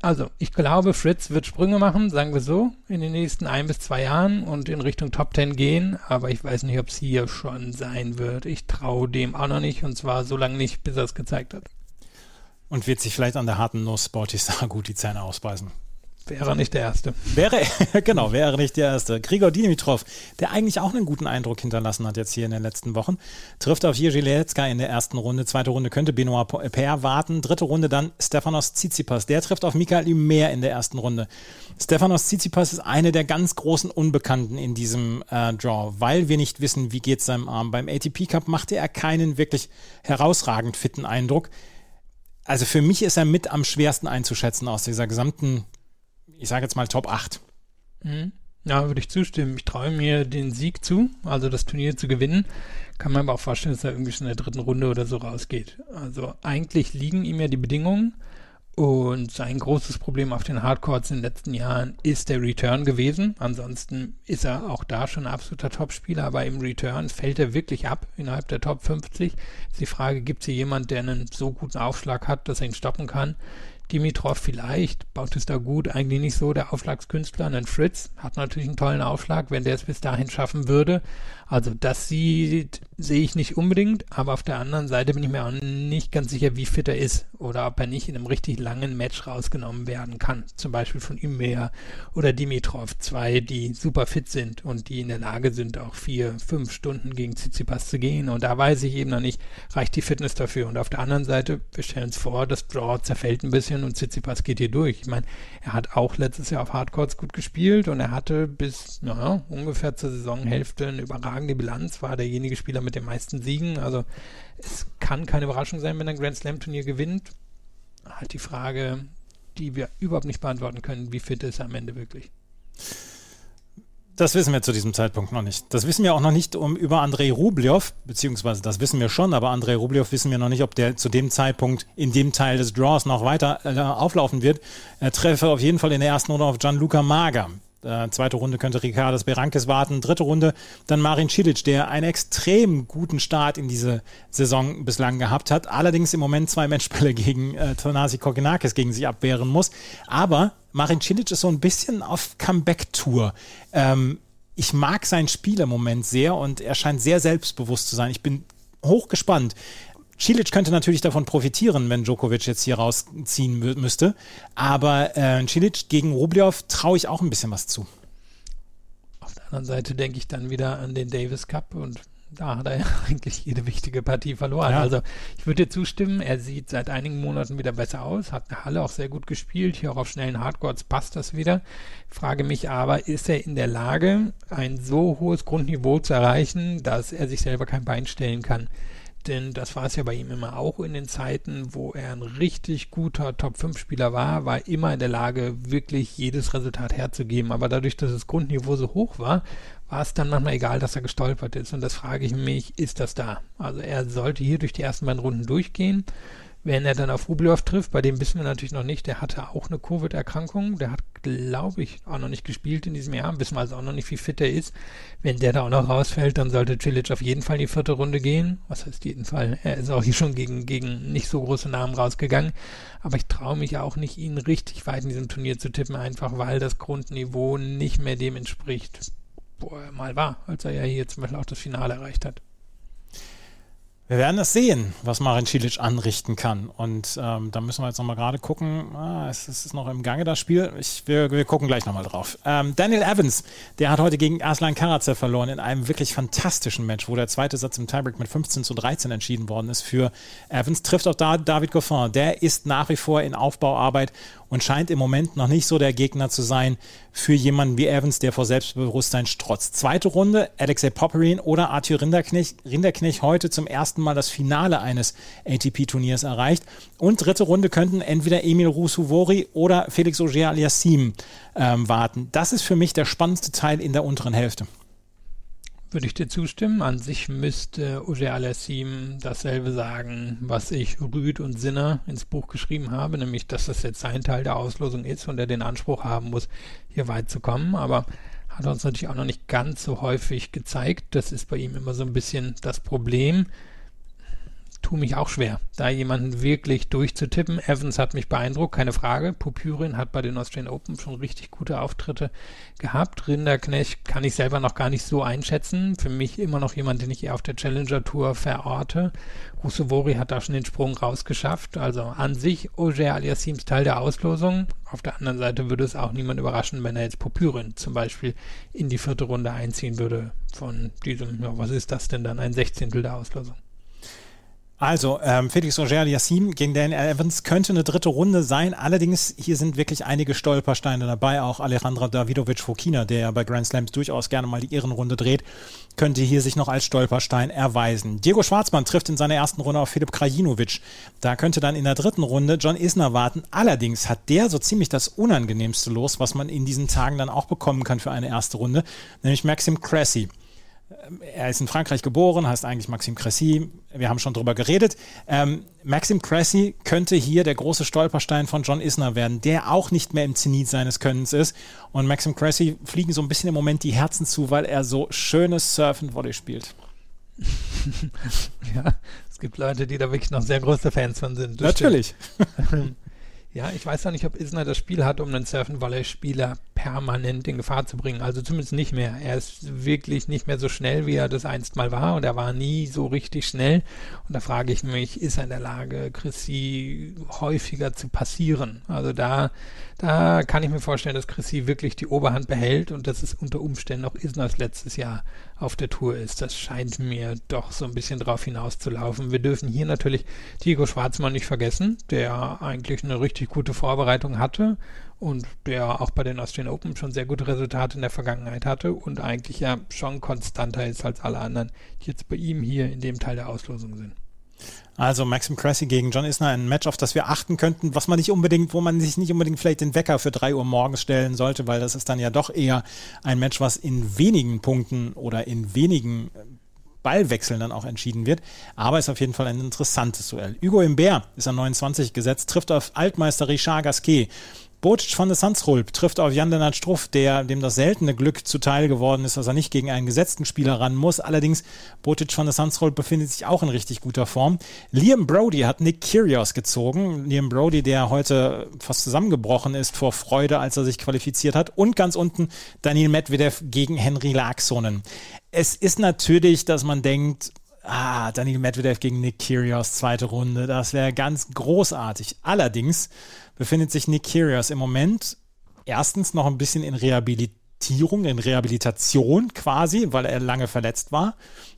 Also, ich glaube, Fritz wird Sprünge machen, sagen wir so, in den nächsten ein bis zwei Jahren und in Richtung Top Ten gehen, aber ich weiß nicht, ob es hier schon sein wird. Ich traue dem auch noch nicht und zwar so lange nicht, bis er es gezeigt hat. Und wird sich vielleicht an der harten Nuss Sportistar gut die Zähne ausbeißen. Wäre nicht der Erste. Wäre, genau, wäre nicht der Erste. Grigor Dimitrov, der eigentlich auch einen guten Eindruck hinterlassen hat jetzt hier in den letzten Wochen, trifft auf Jiří Lelecka in der ersten Runde. Zweite Runde könnte Benoit Per warten. Dritte Runde dann Stefanos Tsitsipas. Der trifft auf Michael Ümer in der ersten Runde. Stefanos Tsitsipas ist eine der ganz großen Unbekannten in diesem äh, Draw, weil wir nicht wissen, wie geht es seinem Arm. Beim ATP Cup machte er keinen wirklich herausragend fitten Eindruck. Also für mich ist er mit am schwersten einzuschätzen aus dieser gesamten ich sage jetzt mal Top 8. Mhm. Ja, würde ich zustimmen. Ich traue mir den Sieg zu, also das Turnier zu gewinnen. Kann man aber auch vorstellen, dass er irgendwie schon in der dritten Runde oder so rausgeht. Also eigentlich liegen ihm ja die Bedingungen. Und sein großes Problem auf den Hardcourts in den letzten Jahren ist der Return gewesen. Ansonsten ist er auch da schon ein absoluter Topspieler, aber im Return fällt er wirklich ab innerhalb der Top 50. Ist die Frage, gibt es hier jemanden, der einen so guten Aufschlag hat, dass er ihn stoppen kann? Dimitrov vielleicht, Bautista gut, eigentlich nicht so der Aufschlagskünstler. Ein Fritz hat natürlich einen tollen Aufschlag, wenn der es bis dahin schaffen würde. Also das sieht, sehe ich nicht unbedingt, aber auf der anderen Seite bin ich mir auch nicht ganz sicher, wie fit er ist oder ob er nicht in einem richtig langen Match rausgenommen werden kann. Zum Beispiel von Ümer oder Dimitrov, zwei, die super fit sind und die in der Lage sind, auch vier, fünf Stunden gegen Tsitsipas zu gehen. Und da weiß ich eben noch nicht, reicht die Fitness dafür. Und auf der anderen Seite, wir stellen uns vor, das Draw zerfällt ein bisschen und Tsitsipas geht hier durch. Ich meine, er hat auch letztes Jahr auf Hardcourts gut gespielt und er hatte bis, naja, ungefähr zur Saisonhälfte eine überragende überragende Bilanz, war derjenige Spieler mit den meisten Siegen. Also es kann keine Überraschung sein, wenn er ein Grand Slam Turnier gewinnt. Halt die Frage, die wir überhaupt nicht beantworten können, wie fit ist er am Ende wirklich? Das wissen wir zu diesem Zeitpunkt noch nicht. Das wissen wir auch noch nicht um, über Andrei Rublev, beziehungsweise das wissen wir schon, aber Andrei Rublev wissen wir noch nicht, ob der zu dem Zeitpunkt in dem Teil des Draws noch weiter äh, auflaufen wird. Er treffe auf jeden Fall in der ersten Runde auf Gianluca Mager. Äh, zweite Runde könnte Ricardas Berankes warten. Dritte Runde dann Marin Cilic, der einen extrem guten Start in diese Saison bislang gehabt hat. Allerdings im Moment zwei Matchbälle gegen äh, Tonasi Kokenakis gegen sich abwehren muss. Aber Marin Cilic ist so ein bisschen auf Comeback-Tour. Ähm, ich mag sein Spiel im Moment sehr und er scheint sehr selbstbewusst zu sein. Ich bin hochgespannt. Cilic könnte natürlich davon profitieren, wenn Djokovic jetzt hier rausziehen müsste. Aber äh, Cilic gegen Rublev traue ich auch ein bisschen was zu. Auf der anderen Seite denke ich dann wieder an den Davis Cup und da hat er ja eigentlich jede wichtige Partie verloren. Ja. Also ich würde dir zustimmen, er sieht seit einigen Monaten wieder besser aus, hat eine Halle auch sehr gut gespielt, hier auch auf schnellen Hardcourts passt das wieder. Frage mich aber, ist er in der Lage, ein so hohes Grundniveau zu erreichen, dass er sich selber kein Bein stellen kann? Denn das war es ja bei ihm immer auch in den Zeiten, wo er ein richtig guter Top-5-Spieler war, war immer in der Lage, wirklich jedes Resultat herzugeben. Aber dadurch, dass das Grundniveau so hoch war, war es dann manchmal egal, dass er gestolpert ist. Und das frage ich mich, ist das da? Also er sollte hier durch die ersten beiden Runden durchgehen. Wenn er dann auf Rublev trifft, bei dem wissen wir natürlich noch nicht, der hatte auch eine Covid-Erkrankung, der hat, glaube ich, auch noch nicht gespielt in diesem Jahr, wissen wir also auch noch nicht, wie fit er ist. Wenn der da auch noch rausfällt, dann sollte Cilic auf jeden Fall in die vierte Runde gehen. Was heißt jeden Fall? Er ist auch hier schon gegen, gegen nicht so große Namen rausgegangen. Aber ich traue mich auch nicht, ihn richtig weit in diesem Turnier zu tippen, einfach weil das Grundniveau nicht mehr dem entspricht, wo er mal war, als er ja hier zum Beispiel auch das Finale erreicht hat. Wir werden es sehen, was Marin Cilic anrichten kann. Und ähm, da müssen wir jetzt nochmal gerade gucken. Ah, es, es, ist noch im Gange, das Spiel. Ich, wir, wir gucken gleich nochmal drauf. Ähm, Daniel Evans, der hat heute gegen Aslan Karatsev verloren in einem wirklich fantastischen Match, wo der zweite Satz im Tiebreak mit 15 zu 13 entschieden worden ist für Evans. Trifft auch da David Goffin. Der ist nach wie vor in Aufbauarbeit und scheint im Moment noch nicht so der Gegner zu sein für jemanden wie Evans, der vor Selbstbewusstsein strotzt. Zweite Runde, Alexei Popperin oder Arthur Rinderknecht, Rinderknecht heute zum ersten Mal das Finale eines ATP-Turniers erreicht. Und dritte Runde könnten entweder Emil Roussouvori oder Felix Auger-Aliassime ähm, warten. Das ist für mich der spannendste Teil in der unteren Hälfte. Würde ich dir zustimmen. An sich müsste Auger Alassim dasselbe sagen, was ich Rüd und Sinner ins Buch geschrieben habe, nämlich, dass das jetzt sein Teil der Auslosung ist und er den Anspruch haben muss, hier weit zu kommen. Aber hat uns natürlich auch noch nicht ganz so häufig gezeigt. Das ist bei ihm immer so ein bisschen das Problem. Tue mich auch schwer, da jemanden wirklich durchzutippen. Evans hat mich beeindruckt, keine Frage. Pupyrin hat bei den Australian Open schon richtig gute Auftritte gehabt. Rinderknecht kann ich selber noch gar nicht so einschätzen. Für mich immer noch jemand, den ich eher auf der Challenger Tour verorte. Rusevori hat da schon den Sprung rausgeschafft. Also an sich Auger Aliassims Teil der Auslosung. Auf der anderen Seite würde es auch niemand überraschen, wenn er jetzt Popyrin zum Beispiel in die vierte Runde einziehen würde von diesem, ja, was ist das denn dann, ein Sechzehntel der Auslosung. Also, ähm, Felix Roger Yassim gegen Dan Evans könnte eine dritte Runde sein. Allerdings, hier sind wirklich einige Stolpersteine dabei. Auch Alejandra Davidovic Fokina, der ja bei Grand Slams durchaus gerne mal die Ehrenrunde dreht, könnte hier sich noch als Stolperstein erweisen. Diego Schwarzmann trifft in seiner ersten Runde auf Filip Krajinovic. Da könnte dann in der dritten Runde John Isner warten. Allerdings hat der so ziemlich das unangenehmste Los, was man in diesen Tagen dann auch bekommen kann für eine erste Runde, nämlich Maxim Cressy er ist in Frankreich geboren, heißt eigentlich Maxime Cressy. Wir haben schon drüber geredet. Ähm, Maxime Cressy könnte hier der große Stolperstein von John Isner werden, der auch nicht mehr im Zenit seines Könnens ist. Und Maxime Cressy fliegen so ein bisschen im Moment die Herzen zu, weil er so schönes Surf and Volley spielt. ja, es gibt Leute, die da wirklich noch sehr große Fans von sind. Natürlich. Ja, ich weiß auch nicht, ob Isner das Spiel hat, um einen Surfen-Volley-Spieler permanent in Gefahr zu bringen. Also zumindest nicht mehr. Er ist wirklich nicht mehr so schnell, wie er das einst mal war. Und er war nie so richtig schnell. Und da frage ich mich, ist er in der Lage, Chrissy häufiger zu passieren? Also da, da kann ich mir vorstellen, dass Chrissy wirklich die Oberhand behält und dass es unter Umständen auch Isners letztes Jahr auf der Tour ist. Das scheint mir doch so ein bisschen drauf hinauszulaufen. Wir dürfen hier natürlich Diego Schwarzmann nicht vergessen, der eigentlich eine richtig gute Vorbereitung hatte und der auch bei den Austrian Open schon sehr gute Resultate in der Vergangenheit hatte und eigentlich ja schon konstanter ist als alle anderen, die jetzt bei ihm hier in dem Teil der Auslosung sind. Also Maxim Cressy gegen John Isner, ein Match, auf das wir achten könnten, was man nicht unbedingt, wo man sich nicht unbedingt vielleicht den Wecker für drei Uhr morgens stellen sollte, weil das ist dann ja doch eher ein Match, was in wenigen Punkten oder in wenigen äh, Ballwechseln dann auch entschieden wird. Aber ist auf jeden Fall ein interessantes Duell. Hugo Imbert ist an 29 gesetzt, trifft auf Altmeister Richard Gasquet. Bocic von der Sandsrulp trifft auf Jan Lennart Struff, der, dem das seltene Glück zuteil geworden ist, dass er nicht gegen einen gesetzten Spieler ran muss. Allerdings, Bocic von der Sandsrulp befindet sich auch in richtig guter Form. Liam Brody hat Nick Kyrgios gezogen. Liam Brody, der heute fast zusammengebrochen ist vor Freude, als er sich qualifiziert hat. Und ganz unten Daniel Medvedev gegen Henry Laaksonen. Es ist natürlich, dass man denkt, ah, Daniel Medvedev gegen Nick Kyrgios, zweite Runde, das wäre ganz großartig. Allerdings befindet sich Nick Kyrgios im Moment erstens noch ein bisschen in Rehabilitierung, in Rehabilitation quasi, weil er lange verletzt war.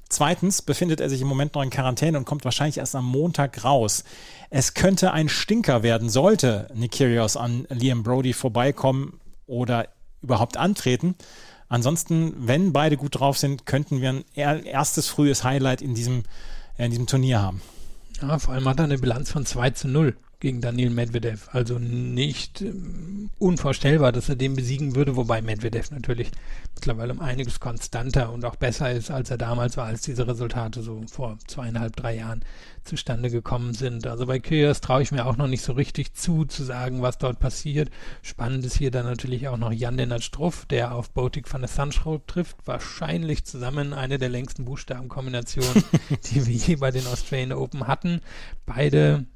Zweitens befindet er sich im Moment noch in Quarantäne und kommt wahrscheinlich erst am Montag raus. Es könnte ein Stinker werden, sollte Nick Kyrgios an Liam Brody vorbeikommen oder überhaupt antreten. Ansonsten, wenn beide gut drauf sind, könnten wir ein erstes frühes Highlight in diesem, in diesem Turnier haben. Ja, vor allem hat er eine Bilanz von 2 zu 0 gegen Daniel Medvedev. Also nicht ähm, unvorstellbar, dass er den besiegen würde, wobei Medvedev natürlich mittlerweile um einiges konstanter und auch besser ist, als er damals war, als diese Resultate so vor zweieinhalb, drei Jahren zustande gekommen sind. Also bei Kyrgios traue ich mir auch noch nicht so richtig zu, zu sagen, was dort passiert. Spannend ist hier dann natürlich auch noch Jan-Lennart Struff, der auf Botik van der Sandschroot trifft. Wahrscheinlich zusammen eine der längsten Buchstabenkombinationen, die wir je bei den Australian Open hatten. Beide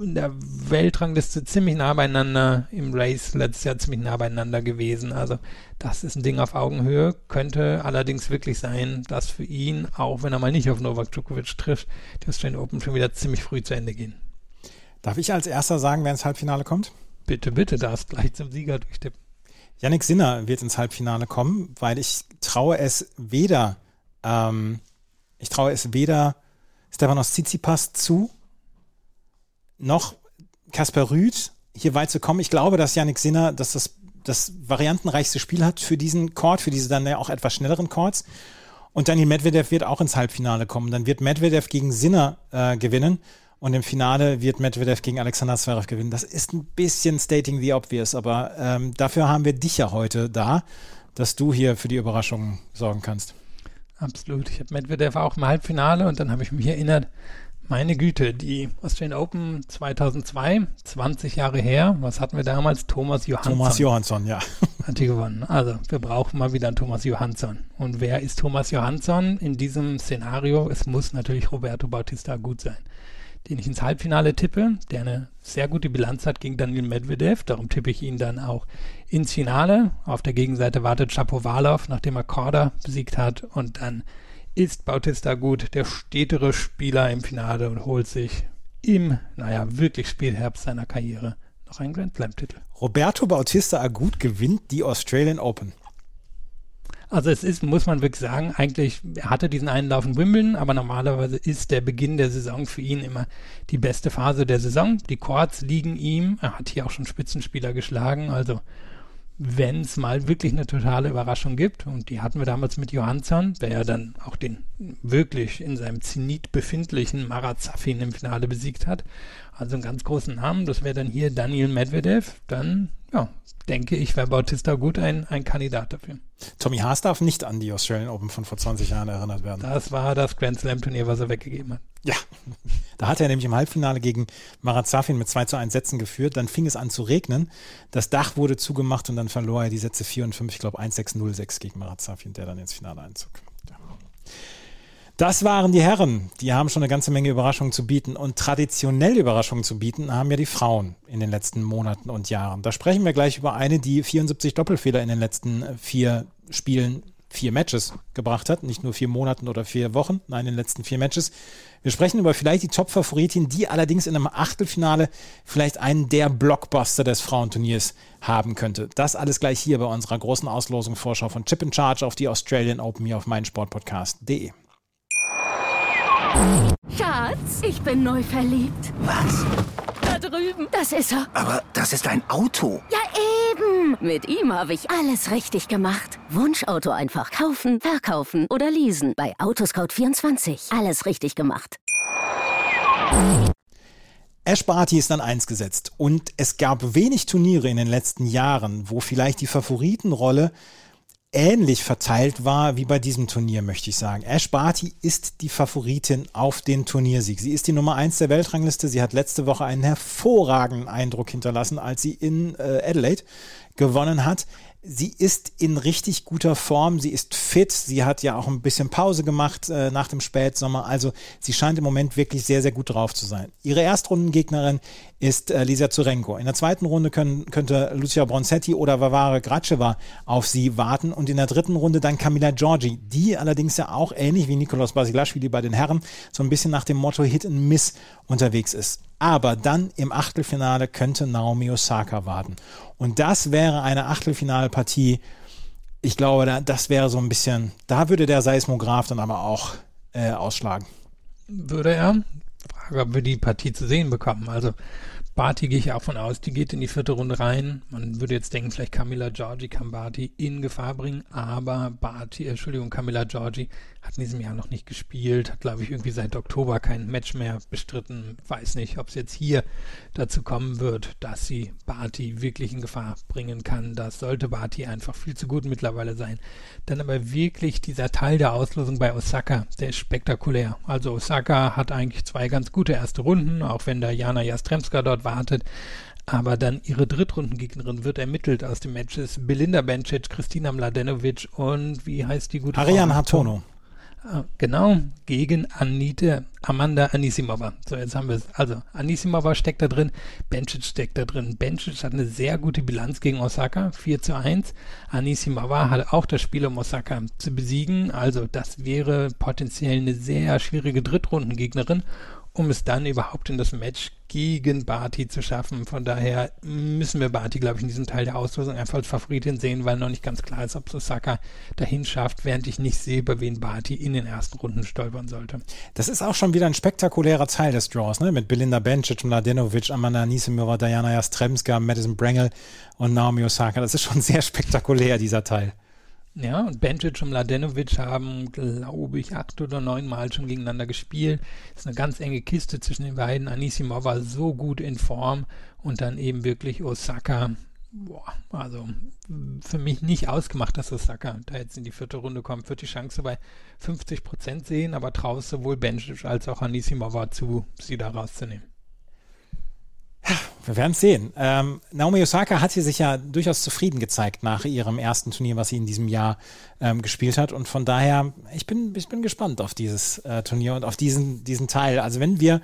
in der Weltrangliste ziemlich nah beieinander, im Race letztes Jahr ziemlich nah beieinander gewesen. Also das ist ein Ding auf Augenhöhe, könnte allerdings wirklich sein, dass für ihn, auch wenn er mal nicht auf Novak Djokovic trifft, die Australian Open schon wieder ziemlich früh zu Ende gehen. Darf ich als erster sagen, wer ins Halbfinale kommt? Bitte, bitte, darfst gleich zum Sieger durchtippen. Yannick Sinner wird ins Halbfinale kommen, weil ich traue es weder, ähm, ich traue es weder Stefanos Tsitsipas zu, noch Kasper Rüth hier weit zu kommen. Ich glaube, dass Yannick Sinner, dass das das variantenreichste Spiel hat für diesen Court, für diese dann ja auch etwas schnelleren Courts. Und Daniel Medvedev wird auch ins Halbfinale kommen. Dann wird Medvedev gegen Sinner äh, gewinnen und im Finale wird Medvedev gegen Alexander Zverev gewinnen. Das ist ein bisschen stating the obvious, aber ähm, dafür haben wir dich ja heute da, dass du hier für die Überraschungen sorgen kannst. Absolut. Ich habe Medvedev auch im Halbfinale und dann habe ich mich erinnert, meine Güte, die Australian Open 2002, 20 Jahre her. Was hatten wir damals? Thomas Johansson. Thomas Johansson, ja. hat die gewonnen. Also, wir brauchen mal wieder einen Thomas Johansson. Und wer ist Thomas Johansson in diesem Szenario? Es muss natürlich Roberto Bautista gut sein, den ich ins Halbfinale tippe, der eine sehr gute Bilanz hat gegen Daniel Medvedev. Darum tippe ich ihn dann auch ins Finale. Auf der Gegenseite wartet Shapovalov, nachdem er Korda besiegt hat. Und dann ist Bautista gut, der stetere Spieler im Finale und holt sich im, naja, wirklich Spätherbst seiner Karriere noch einen Grand Slam-Titel. Roberto Bautista Agut gewinnt die Australian Open. Also es ist, muss man wirklich sagen, eigentlich, er hatte diesen einen Lauf in Wimbledon, aber normalerweise ist der Beginn der Saison für ihn immer die beste Phase der Saison. Die Chords liegen ihm, er hat hier auch schon Spitzenspieler geschlagen, also wenn es mal wirklich eine totale Überraschung gibt, und die hatten wir damals mit Johansson, der ja dann auch den wirklich in seinem Zenit befindlichen Marat Safin im Finale besiegt hat, also einen ganz großen Namen, das wäre dann hier Daniel Medvedev, dann, ja, denke ich, wäre Bautista gut ein, ein Kandidat dafür. Tommy Haas darf nicht an die Australian Open von vor 20 Jahren erinnert werden. Das war das Grand Slam Turnier, was er weggegeben hat. Ja, da hat er nämlich im Halbfinale gegen Marat Safin mit 2 zu 1 Sätzen geführt. Dann fing es an zu regnen. Das Dach wurde zugemacht und dann verlor er die Sätze 4 und 5, ich glaube 1-6-0-6 gegen Marat Safin, der dann ins Finale einzog. Das waren die Herren. Die haben schon eine ganze Menge Überraschungen zu bieten. Und traditionell Überraschungen zu bieten haben ja die Frauen in den letzten Monaten und Jahren. Da sprechen wir gleich über eine, die 74 Doppelfehler in den letzten vier Spielen, vier Matches gebracht hat. Nicht nur vier Monaten oder vier Wochen, nein, in den letzten vier Matches. Wir sprechen über vielleicht die Top-Favoritin, die allerdings in einem Achtelfinale vielleicht einen der Blockbuster des Frauenturniers haben könnte. Das alles gleich hier bei unserer großen Auslosung Vorschau von Chip in Charge auf die Australian Open hier auf meinsportpodcast.de. Schatz, ich bin neu verliebt. Was? Da drüben. Das ist er. Aber das ist ein Auto. Ja, eben. Mit ihm habe ich alles richtig gemacht. Wunschauto einfach kaufen, verkaufen oder leasen. Bei Autoscout24. Alles richtig gemacht. Ash Barty ist an eins gesetzt und es gab wenig Turniere in den letzten Jahren, wo vielleicht die Favoritenrolle ähnlich verteilt war wie bei diesem Turnier, möchte ich sagen. Ash Barty ist die Favoritin auf den Turniersieg. Sie ist die Nummer eins der Weltrangliste. Sie hat letzte Woche einen hervorragenden Eindruck hinterlassen, als sie in äh, Adelaide gewonnen hat sie ist in richtig guter Form, sie ist fit, sie hat ja auch ein bisschen Pause gemacht äh, nach dem Spätsommer, also sie scheint im Moment wirklich sehr, sehr gut drauf zu sein. Ihre Erstrundengegnerin ist äh, Lisa Zurenko. In der zweiten Runde können, könnte Lucia Bronzetti oder Vavare Graceva auf sie warten und in der dritten Runde dann Camilla Giorgi, die allerdings ja auch ähnlich wie Nikolaus Basilashvili bei den Herren so ein bisschen nach dem Motto Hit and Miss unterwegs ist. Aber dann im Achtelfinale könnte Naomi Osaka warten. Und das wäre eine Achtelfinalpartie. Ich glaube, das wäre so ein bisschen, da würde der Seismograph dann aber auch äh, ausschlagen. Würde er? Frage, ob wir die Partie zu sehen bekommen. Also Barty gehe ich auch von aus, die geht in die vierte Runde rein. Man würde jetzt denken, vielleicht Camilla Giorgi kann Barty in Gefahr bringen, aber Barty, Entschuldigung, Camilla Giorgi hat in diesem Jahr noch nicht gespielt, hat glaube ich irgendwie seit Oktober kein Match mehr bestritten. Weiß nicht, ob es jetzt hier dazu kommen wird, dass sie Barty wirklich in Gefahr bringen kann. Das sollte Barty einfach viel zu gut mittlerweile sein. Dann aber wirklich dieser Teil der Auslosung bei Osaka, der ist spektakulär. Also Osaka hat eigentlich zwei ganz gute erste Runden, auch wenn da Jana Jastremska dort wartet. Aber dann ihre Drittrundengegnerin wird ermittelt aus den Matches. Belinda Bencic, Kristina Mladenovic und wie heißt die gute Ariane Hartono. Ah, genau, gegen Anita, Amanda Anisimova. So, jetzt haben wir es. Also, Anisimova steckt da drin, Bencic steckt da drin. Bencic hat eine sehr gute Bilanz gegen Osaka, 4 zu 1. Anisimova hat auch das Spiel, um Osaka zu besiegen. Also, das wäre potenziell eine sehr schwierige Drittrundengegnerin um es dann überhaupt in das Match gegen Barty zu schaffen. Von daher müssen wir Barty, glaube ich, in diesem Teil der Auslosung einfach als Favoritin sehen, weil noch nicht ganz klar ist, ob Osaka dahin schafft, während ich nicht sehe, bei wen Barty in den ersten Runden stolpern sollte. Das ist auch schon wieder ein spektakulärer Teil des Draws, ne? Mit Belinda Bencic, Mladenovic, Amanda Anisimova, Diana Jastremska, Madison Brangel und Naomi Osaka. Das ist schon sehr spektakulär, dieser Teil. Ja, und Bencic und Mladenovic haben, glaube ich, acht oder neun Mal schon gegeneinander gespielt. Ist eine ganz enge Kiste zwischen den beiden. Anisimova so gut in Form und dann eben wirklich Osaka. Boah, also für mich nicht ausgemacht, dass Osaka da jetzt in die vierte Runde kommt. Wird die Chance bei 50 Prozent sehen, aber traust sowohl Bencic als auch Anisimova zu, sie da rauszunehmen. Wir werden es sehen. Ähm, Naomi Osaka hat hier sich ja durchaus zufrieden gezeigt nach ihrem ersten Turnier, was sie in diesem Jahr ähm, gespielt hat. Und von daher, ich bin, ich bin gespannt auf dieses äh, Turnier und auf diesen, diesen Teil. Also wenn wir,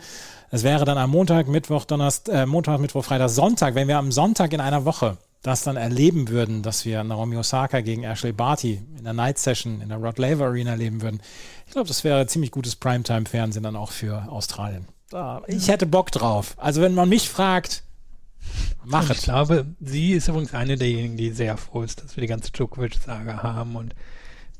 es wäre dann am Montag, Mittwoch, Donnerstag, äh, Montag, Mittwoch, Freitag, Sonntag, wenn wir am Sonntag in einer Woche das dann erleben würden, dass wir Naomi Osaka gegen Ashley Barty in der Night Session in der Rod Laver Arena erleben würden. Ich glaube, das wäre ziemlich gutes Primetime-Fernsehen dann auch für Australien. Ich hätte Bock drauf. Also wenn man mich fragt, mach es. Ich glaube, sie ist übrigens eine derjenigen, die sehr froh ist, dass wir die ganze Djokovic-Sage haben und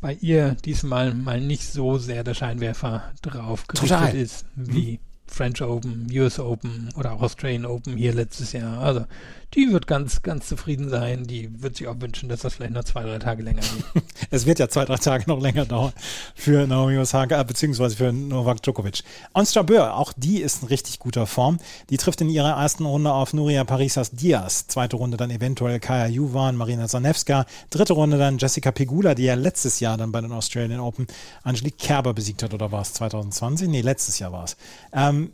bei ihr diesmal mal nicht so sehr der Scheinwerfer drauf gerichtet Total. ist wie French Open, US Open oder auch Australian Open hier letztes Jahr. Also die wird ganz, ganz zufrieden sein. Die wird sich auch wünschen, dass das vielleicht noch zwei, drei Tage länger geht. Es wird ja zwei, drei Tage noch länger dauern für Naomi Osaka, äh, beziehungsweise für Novak Djokovic. Ons Jabeur, auch die ist in richtig guter Form. Die trifft in ihrer ersten Runde auf Nuria Parisas Diaz. Zweite Runde dann eventuell Kaya Juvan, Marina Zanevska. Dritte Runde dann Jessica Pegula, die ja letztes Jahr dann bei den Australian Open Angelique Kerber besiegt hat, oder war es 2020? Nee, letztes Jahr war es. Ähm,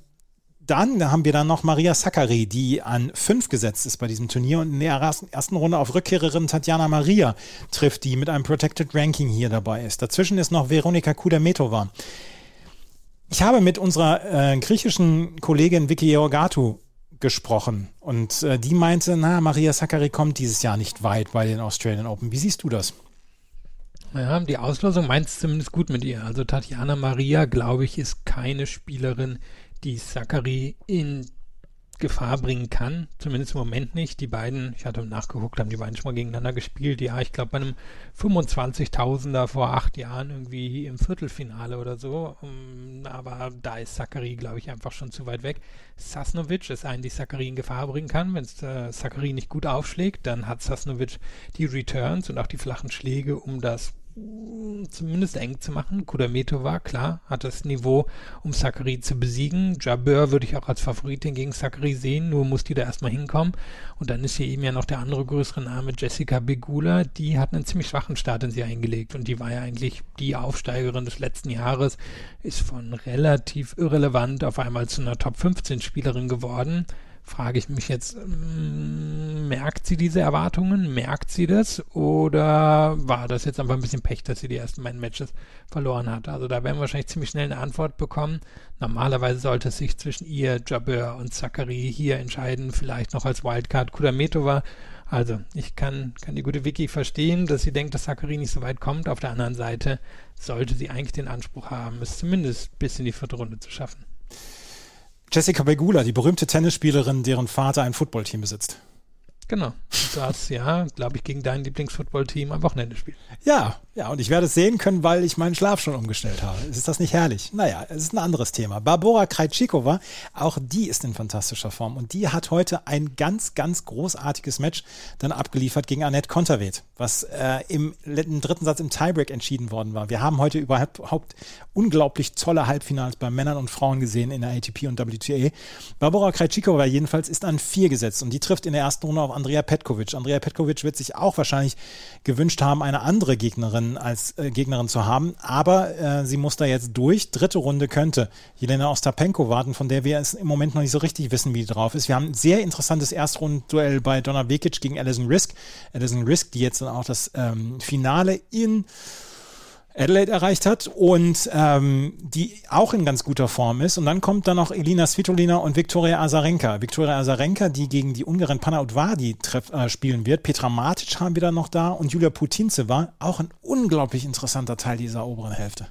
dann haben wir dann noch Maria Sakkari, die an fünf gesetzt ist bei diesem Turnier und in der ersten Runde auf Rückkehrerin Tatjana Maria trifft, die mit einem Protected Ranking hier dabei ist. Dazwischen ist noch Veronika Kudermetova. Ich habe mit unserer äh, griechischen Kollegin Vicky Georgatou gesprochen und äh, die meinte, na, Maria Sakkari kommt dieses Jahr nicht weit bei den Australian Open. Wie siehst du das? Ja, die Auslosung meint es zumindest gut mit ihr. Also Tatjana Maria, glaube ich, ist keine Spielerin, die Zachary in Gefahr bringen kann. Zumindest im Moment nicht. Die beiden, ich hatte nachgeguckt, haben die beiden schon mal gegeneinander gespielt. Ja, ich glaube bei einem 25.000er vor acht Jahren irgendwie im Viertelfinale oder so. Um, aber da ist Zachary, glaube ich, einfach schon zu weit weg. Sasnovic ist ein, die Zachary in Gefahr bringen kann. Wenn äh, Zachary nicht gut aufschlägt, dann hat Sasnovic die Returns und auch die flachen Schläge, um das zumindest eng zu machen. Kudametova, klar, hat das Niveau, um Sakari zu besiegen. Jabeur würde ich auch als Favoritin gegen Sakari sehen, nur muss die da erstmal hinkommen. Und dann ist hier eben ja noch der andere größere Name, Jessica Begula, die hat einen ziemlich schwachen Start in sie eingelegt und die war ja eigentlich die Aufsteigerin des letzten Jahres, ist von relativ irrelevant auf einmal zu einer Top 15 Spielerin geworden frage ich mich jetzt, ähm, merkt sie diese Erwartungen? Merkt sie das? Oder war das jetzt einfach ein bisschen Pech, dass sie die ersten beiden Matches verloren hat? Also da werden wir wahrscheinlich ziemlich schnell eine Antwort bekommen. Normalerweise sollte es sich zwischen ihr, Jabeur und Zachary hier entscheiden, vielleicht noch als Wildcard Kudametova. Also ich kann, kann die gute Vicky verstehen, dass sie denkt, dass Zachary nicht so weit kommt. Auf der anderen Seite sollte sie eigentlich den Anspruch haben, es zumindest bis in die vierte Runde zu schaffen. Jessica Begula, die berühmte Tennisspielerin, deren Vater ein Footballteam besitzt. Genau. Das, ja, glaube ich, gegen dein Lieblingsfootballteam am Wochenende spielt. Ja, ja, und ich werde es sehen können, weil ich meinen Schlaf schon umgestellt habe. Ist das nicht herrlich? Naja, es ist ein anderes Thema. Barbora Krejcikova, auch die ist in fantastischer Form und die hat heute ein ganz, ganz großartiges Match dann abgeliefert gegen Annette Konterweht, was äh, im, im dritten Satz im Tiebreak entschieden worden war. Wir haben heute überhaupt unglaublich tolle Halbfinals bei Männern und Frauen gesehen in der ATP und WTA. Barbora Krejcikova jedenfalls ist an vier gesetzt und die trifft in der ersten Runde auf Andrea Petkovic. Andrea Petkovic wird sich auch wahrscheinlich gewünscht haben, eine andere Gegnerin als äh, Gegnerin zu haben, aber äh, sie muss da jetzt durch. Dritte Runde könnte Jelena Ostapenko warten, von der wir es im Moment noch nicht so richtig wissen, wie die drauf ist. Wir haben ein sehr interessantes Erstrundenduell bei Donna Vekic gegen Alison Risk. Alison Risk, die jetzt dann auch das ähm, Finale in Adelaide erreicht hat und ähm, die auch in ganz guter Form ist. Und dann kommt dann noch Elina Svitolina und Viktoria Azarenka. Viktoria Azarenka, die gegen die Ungarin Panna Udvadi äh, spielen wird. Petra Matic haben wir dann noch da und Julia Putinze war auch ein unglaublich interessanter Teil dieser oberen Hälfte.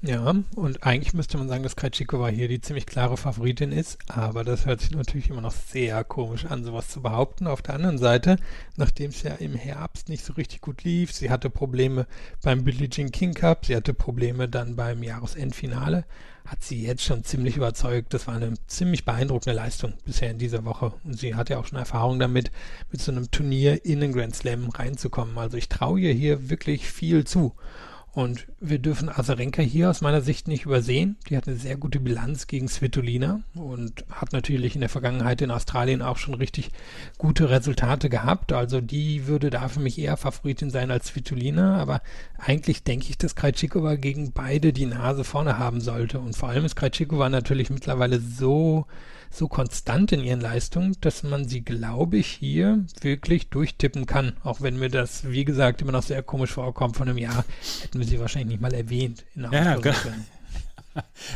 Ja, und eigentlich müsste man sagen, dass Krejcikova hier die ziemlich klare Favoritin ist, aber das hört sich natürlich immer noch sehr komisch an, sowas zu behaupten. Auf der anderen Seite, nachdem es ja im Herbst nicht so richtig gut lief, sie hatte Probleme beim Billie Jean King Cup, sie hatte Probleme dann beim Jahresendfinale, hat sie jetzt schon ziemlich überzeugt. Das war eine ziemlich beeindruckende Leistung bisher in dieser Woche. Und sie hat ja auch schon Erfahrung damit, mit so einem Turnier in den Grand Slam reinzukommen. Also ich traue ihr hier wirklich viel zu. Und wir dürfen Azarenka hier aus meiner Sicht nicht übersehen. Die hat eine sehr gute Bilanz gegen Svitolina und hat natürlich in der Vergangenheit in Australien auch schon richtig gute Resultate gehabt. Also die würde da für mich eher Favoritin sein als Svitolina. Aber eigentlich denke ich, dass Krejcikova gegen beide die Nase vorne haben sollte. Und vor allem ist Krejcikova natürlich mittlerweile so so konstant in ihren Leistungen, dass man sie, glaube ich, hier wirklich durchtippen kann. Auch wenn mir das, wie gesagt, immer noch sehr komisch vorkommt. Von einem Jahr hätten wir sie wahrscheinlich nicht mal erwähnt. In der ja, ja,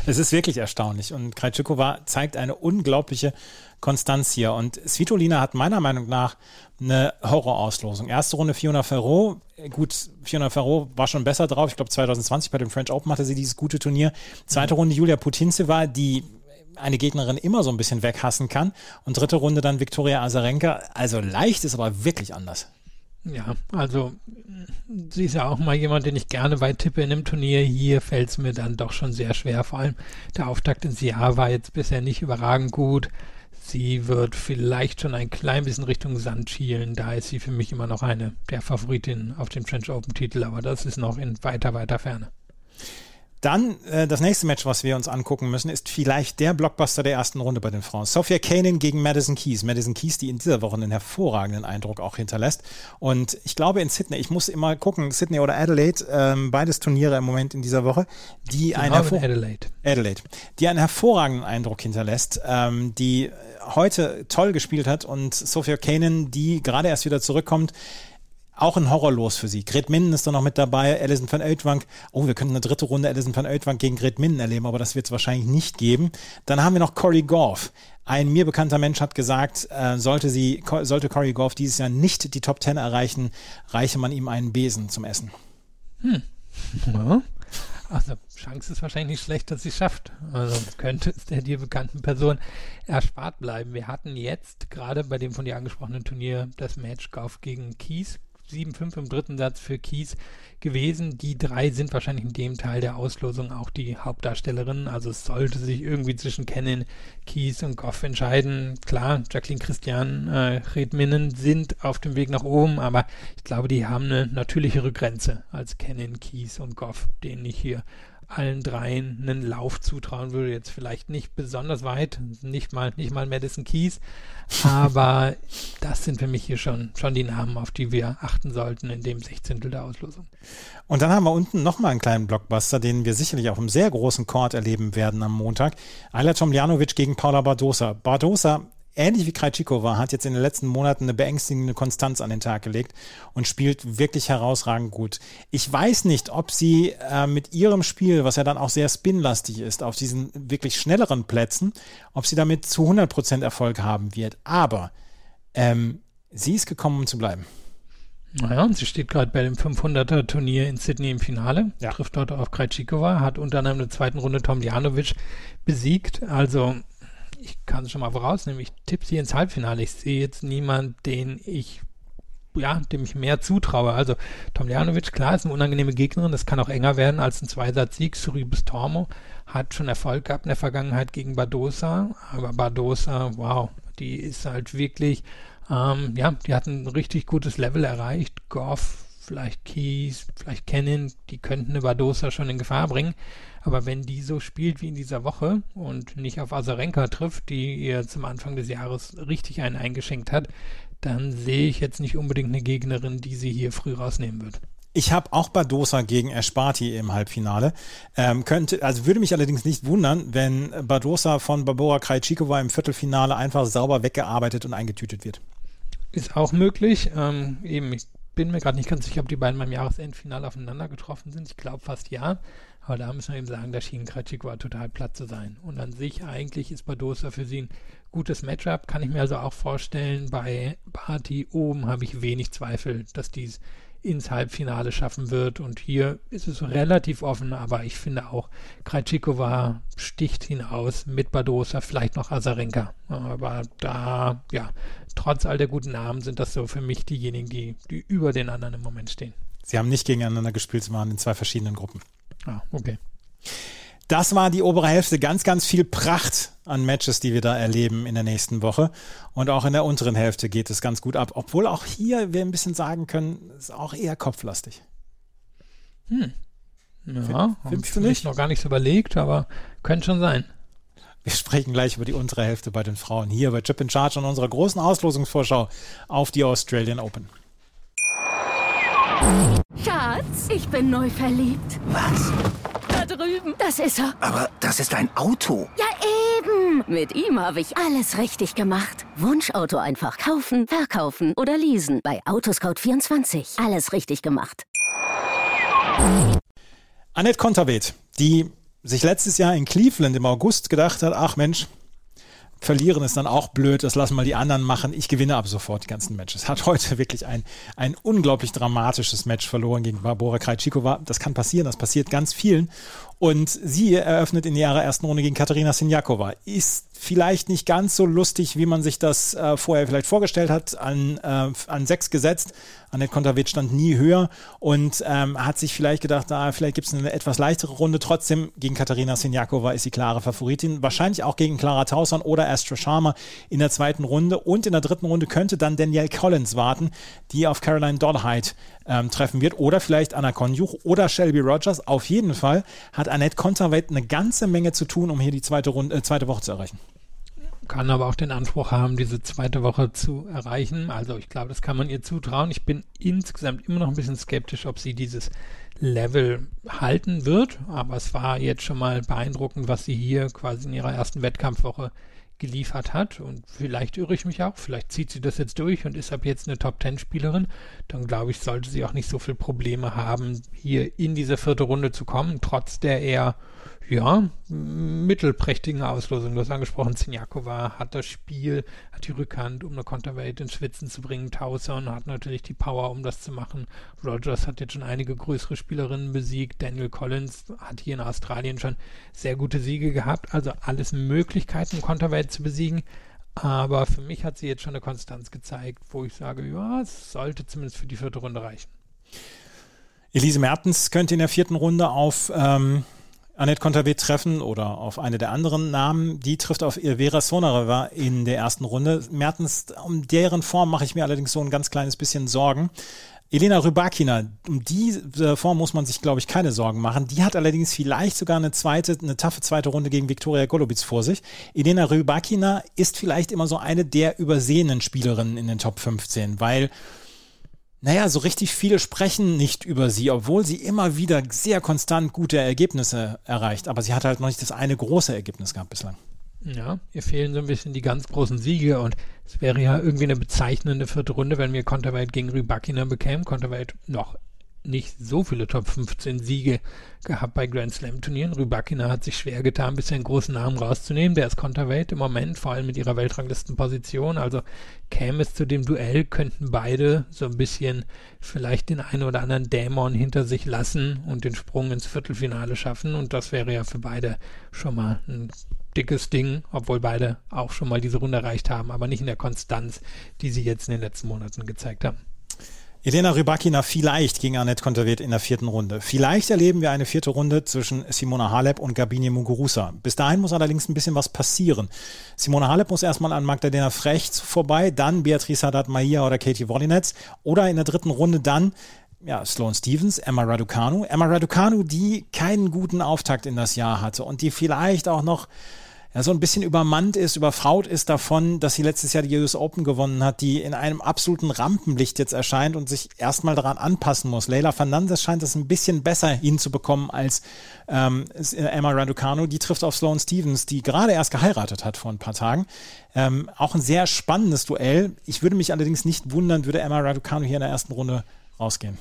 es ist wirklich erstaunlich. Und Krajcikova zeigt eine unglaubliche Konstanz hier. Und Svitolina hat meiner Meinung nach eine Horrorauslosung. Erste Runde Fiona Ferro. Gut, Fiona Ferro war schon besser drauf. Ich glaube, 2020 bei dem French Open hatte sie dieses gute Turnier. Zweite Runde Julia Putintseva, die eine Gegnerin immer so ein bisschen weghassen kann. Und dritte Runde dann Viktoria Azarenka. Also leicht ist aber wirklich anders. Ja, also sie ist ja auch mal jemand, den ich gerne weit tippe in einem Turnier. Hier fällt es mir dann doch schon sehr schwer. Vor allem der Auftakt ins Jahr war jetzt bisher nicht überragend gut. Sie wird vielleicht schon ein klein bisschen Richtung Sand schielen. Da ist sie für mich immer noch eine der Favoritinnen auf dem French Open Titel, aber das ist noch in weiter, weiter Ferne. Dann äh, das nächste Match, was wir uns angucken müssen, ist vielleicht der Blockbuster der ersten Runde bei den Frauen. Sophia Kanin gegen Madison Keys. Madison Keys, die in dieser Woche einen hervorragenden Eindruck auch hinterlässt. Und ich glaube in Sydney, ich muss immer gucken, Sydney oder Adelaide, ähm, beides Turniere im Moment in dieser Woche, die einen, Adelaide. Adelaide, die einen hervorragenden Eindruck hinterlässt, ähm, die heute toll gespielt hat und Sophia Kanin, die gerade erst wieder zurückkommt, auch ein Horrorlos für sie. Gret Minden ist da noch mit dabei, Alison van Oudwank. Oh, wir könnten eine dritte Runde Alison van Oudwank gegen Gret Minden erleben, aber das wird es wahrscheinlich nicht geben. Dann haben wir noch Corey Goff. Ein mir bekannter Mensch hat gesagt, äh, sollte sie, sollte Corey Goff dieses Jahr nicht die Top Ten erreichen, reiche man ihm einen Besen zum Essen. Hm. Ja. Also Chance ist wahrscheinlich nicht schlecht, dass sie es schafft. Also könnte es der dir bekannten Person erspart bleiben. Wir hatten jetzt gerade bei dem von dir angesprochenen Turnier das Match Golf gegen Kies 7-5 im dritten Satz für Kies gewesen. Die drei sind wahrscheinlich in dem Teil der Auslosung auch die Hauptdarstellerinnen. Also es sollte sich irgendwie zwischen Kennen, Kies und Goff entscheiden. Klar, Jacqueline Christian, äh, Redminnen sind auf dem Weg nach oben, aber ich glaube, die haben eine natürlichere Grenze als Kennen, Kies und Goff, denen ich hier allen dreien einen Lauf zutrauen würde. Jetzt vielleicht nicht besonders weit, nicht mal, nicht mal Madison Keys, aber das sind für mich hier schon, schon die Namen, auf die wir achten sollten in dem Sechzehntel der Auslosung. Und dann haben wir unten nochmal einen kleinen Blockbuster, den wir sicherlich auf einem sehr großen Court erleben werden am Montag. Ayla Tomljanovic gegen Paula Bardosa. Bardosa ähnlich wie Krajcikova, hat jetzt in den letzten Monaten eine beängstigende Konstanz an den Tag gelegt und spielt wirklich herausragend gut. Ich weiß nicht, ob sie äh, mit ihrem Spiel, was ja dann auch sehr spinlastig ist, auf diesen wirklich schnelleren Plätzen, ob sie damit zu 100% Erfolg haben wird. Aber ähm, sie ist gekommen, um zu bleiben. Naja, und sie steht gerade bei dem 500er Turnier in Sydney im Finale, ja. trifft dort auf Krajcikova, hat unter anderem in der zweiten Runde Tom Tomljanovic besiegt. Also ich kann es schon mal vorausnehmen, ich tippe sie ins Halbfinale. Ich sehe jetzt niemanden, den ich ja, dem ich mehr zutraue. Also Tomljanovic, klar, ist eine unangenehme Gegnerin, das kann auch enger werden als ein Zweisatz-Sieg. Suribus Tormo hat schon Erfolg gehabt in der Vergangenheit gegen Badosa, aber Badosa, wow, die ist halt wirklich, ähm, ja, die hat ein richtig gutes Level erreicht. Goff, vielleicht Keys, vielleicht Cannon, die könnten eine Badosa schon in Gefahr bringen. Aber wenn die so spielt wie in dieser Woche und nicht auf Azarenka trifft, die ihr zum Anfang des Jahres richtig einen eingeschenkt hat, dann sehe ich jetzt nicht unbedingt eine Gegnerin, die sie hier früh rausnehmen wird. Ich habe auch Badosa gegen Esparti im Halbfinale. Ähm, könnte, also würde mich allerdings nicht wundern, wenn Badosa von Babora Krajcikova im Viertelfinale einfach sauber weggearbeitet und eingetütet wird. Ist auch möglich. Ähm, eben, ich bin mir gerade nicht ganz sicher, ob die beiden beim Jahresendfinale aufeinander getroffen sind. Ich glaube fast ja. Aber da müssen wir eben sagen, da schien Kretschik war total platt zu sein. Und an sich eigentlich ist Badosa für sie ein gutes Matchup. Kann ich mir also auch vorstellen. Bei Barty oben habe ich wenig Zweifel, dass dies ins Halbfinale schaffen wird. Und hier ist es relativ offen, aber ich finde auch, Krajcikova sticht hinaus mit Badosa, vielleicht noch Azarenka. Aber da, ja, trotz all der guten Namen sind das so für mich diejenigen, die, die über den anderen im Moment stehen. Sie haben nicht gegeneinander gespielt, sie waren in zwei verschiedenen Gruppen. Ah, okay. Das war die obere Hälfte. Ganz, ganz viel Pracht an Matches, die wir da erleben in der nächsten Woche. Und auch in der unteren Hälfte geht es ganz gut ab. Obwohl auch hier wir ein bisschen sagen können, ist auch eher kopflastig. Hm. Ja, findest du nicht? noch gar nichts überlegt, aber könnte schon sein. Wir sprechen gleich über die untere Hälfte bei den Frauen hier bei Chip in Charge und unserer großen Auslosungsvorschau auf die Australian Open. Schatz, ich bin neu verliebt. Was? Da drüben. Das ist er. Aber das ist ein Auto. Ja, Eben, mit ihm habe ich alles richtig gemacht. Wunschauto einfach kaufen, verkaufen oder leasen. Bei Autoscout24. Alles richtig gemacht. Annette Konterweht, die sich letztes Jahr in Cleveland im August gedacht hat, ach Mensch, verlieren ist dann auch blöd, das lassen mal die anderen machen. Ich gewinne ab sofort die ganzen Matches. Hat heute wirklich ein, ein unglaublich dramatisches Match verloren gegen Barbora Krejcikova. Das kann passieren, das passiert ganz vielen. Und sie eröffnet in ihrer ersten Runde gegen Katharina Sinjakova. Ist vielleicht nicht ganz so lustig, wie man sich das äh, vorher vielleicht vorgestellt hat, an, äh, an sechs gesetzt. Annette Konterweht stand nie höher und ähm, hat sich vielleicht gedacht, ah, vielleicht gibt es eine etwas leichtere Runde. Trotzdem gegen Katharina Sinjakova ist sie klare Favoritin. Wahrscheinlich auch gegen Clara Tauson oder Astra Sharma in der zweiten Runde. Und in der dritten Runde könnte dann Danielle Collins warten, die auf Caroline Doddheit ähm, treffen wird. Oder vielleicht Anna Konjuch oder Shelby Rogers. Auf jeden Fall hat Annette Konterweht eine ganze Menge zu tun, um hier die zweite, Runde, äh, zweite Woche zu erreichen kann aber auch den Anspruch haben, diese zweite Woche zu erreichen. Also ich glaube, das kann man ihr zutrauen. Ich bin insgesamt immer noch ein bisschen skeptisch, ob sie dieses Level halten wird. Aber es war jetzt schon mal beeindruckend, was sie hier quasi in ihrer ersten Wettkampfwoche geliefert hat. Und vielleicht irre ich mich auch. Vielleicht zieht sie das jetzt durch und ist ab jetzt eine Top-10-Spielerin. Dann glaube ich, sollte sie auch nicht so viele Probleme haben, hier in diese vierte Runde zu kommen, trotz der eher ja, mittelprächtigen Auslosung. Du hast angesprochen, Zinjakova hat das Spiel, hat die Rückhand, um eine Konterwelt ins Schwitzen zu bringen. Tauson hat natürlich die Power, um das zu machen. Rogers hat jetzt schon einige größere Spielerinnen besiegt. Daniel Collins hat hier in Australien schon sehr gute Siege gehabt. Also alles Möglichkeiten, Konterwelt zu besiegen. Aber für mich hat sie jetzt schon eine Konstanz gezeigt, wo ich sage, ja, es sollte zumindest für die vierte Runde reichen. Elise Mertens könnte in der vierten Runde auf ähm, Annette Konterweht treffen oder auf eine der anderen Namen. Die trifft auf Vera Sonareva in der ersten Runde. Mertens, um deren Form mache ich mir allerdings so ein ganz kleines bisschen Sorgen. Elena Rybakina, um diese Form muss man sich, glaube ich, keine Sorgen machen. Die hat allerdings vielleicht sogar eine zweite, eine taffe zweite Runde gegen Viktoria Golubitz vor sich. Elena Rybakina ist vielleicht immer so eine der übersehenen Spielerinnen in den Top 15, weil naja, so richtig viele sprechen nicht über sie, obwohl sie immer wieder sehr konstant gute Ergebnisse erreicht. Aber sie hat halt noch nicht das eine große Ergebnis gehabt bislang. Ja, ihr fehlen so ein bisschen die ganz großen Siege und es wäre ja irgendwie eine bezeichnende vierte Runde, wenn wir Konterweit gegen Rybakina bekämen. Konterweit noch nicht so viele Top 15 Siege gehabt bei Grand Slam Turnieren. Rybakina hat sich schwer getan, bisher einen großen Namen rauszunehmen. Der ist Konterweight im Moment, vor allem mit ihrer Weltranglistenposition. Also käme es zu dem Duell, könnten beide so ein bisschen vielleicht den einen oder anderen Dämon hinter sich lassen und den Sprung ins Viertelfinale schaffen. Und das wäre ja für beide schon mal ein dickes Ding, obwohl beide auch schon mal diese Runde erreicht haben, aber nicht in der Konstanz, die sie jetzt in den letzten Monaten gezeigt haben. Elena Rybakina vielleicht gegen Annette Konterweht in der vierten Runde. Vielleicht erleben wir eine vierte Runde zwischen Simona Halep und Gabine Muguruza. Bis dahin muss allerdings ein bisschen was passieren. Simona Halep muss erstmal an Magdalena Frecht vorbei, dann Beatrice Haddad Maia oder Katie Wollinetz oder in der dritten Runde dann ja, Sloane Stevens, Emma Raducanu. Emma Raducanu, die keinen guten Auftakt in das Jahr hatte und die vielleicht auch noch ja, so ein bisschen übermannt ist, überfraut ist davon, dass sie letztes Jahr die US Open gewonnen hat, die in einem absoluten Rampenlicht jetzt erscheint und sich erstmal daran anpassen muss. Leila Fernandez scheint es ein bisschen besser hinzubekommen als ähm, Emma Raducanu. Die trifft auf Sloane Stevens, die gerade erst geheiratet hat vor ein paar Tagen. Ähm, auch ein sehr spannendes Duell. Ich würde mich allerdings nicht wundern, würde Emma Raducanu hier in der ersten Runde rausgehen.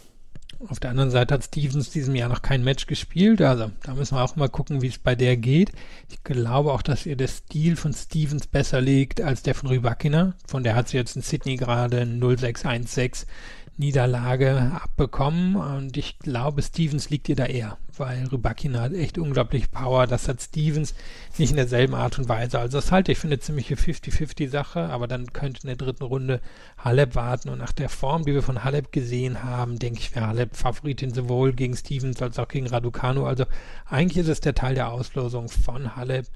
Auf der anderen Seite hat Stevens diesem Jahr noch kein Match gespielt, also da müssen wir auch mal gucken, wie es bei der geht. Ich glaube auch, dass ihr der Stil von Stevens besser liegt als der von Rybakina. Von der hat sie jetzt in Sydney gerade 0616 Niederlage abbekommen und ich glaube, Stevens liegt ihr da eher, weil Rybakina hat echt unglaublich Power. Das hat Stevens nicht in derselben Art und Weise. Also das halte ich für eine ziemliche 50-50 Sache, aber dann könnte in der dritten Runde Halep warten und nach der Form, die wir von Halep gesehen haben, denke ich, wäre Halep Favoritin sowohl gegen Stevens als auch gegen Raducanu. Also eigentlich ist es der Teil der Auslosung von Halep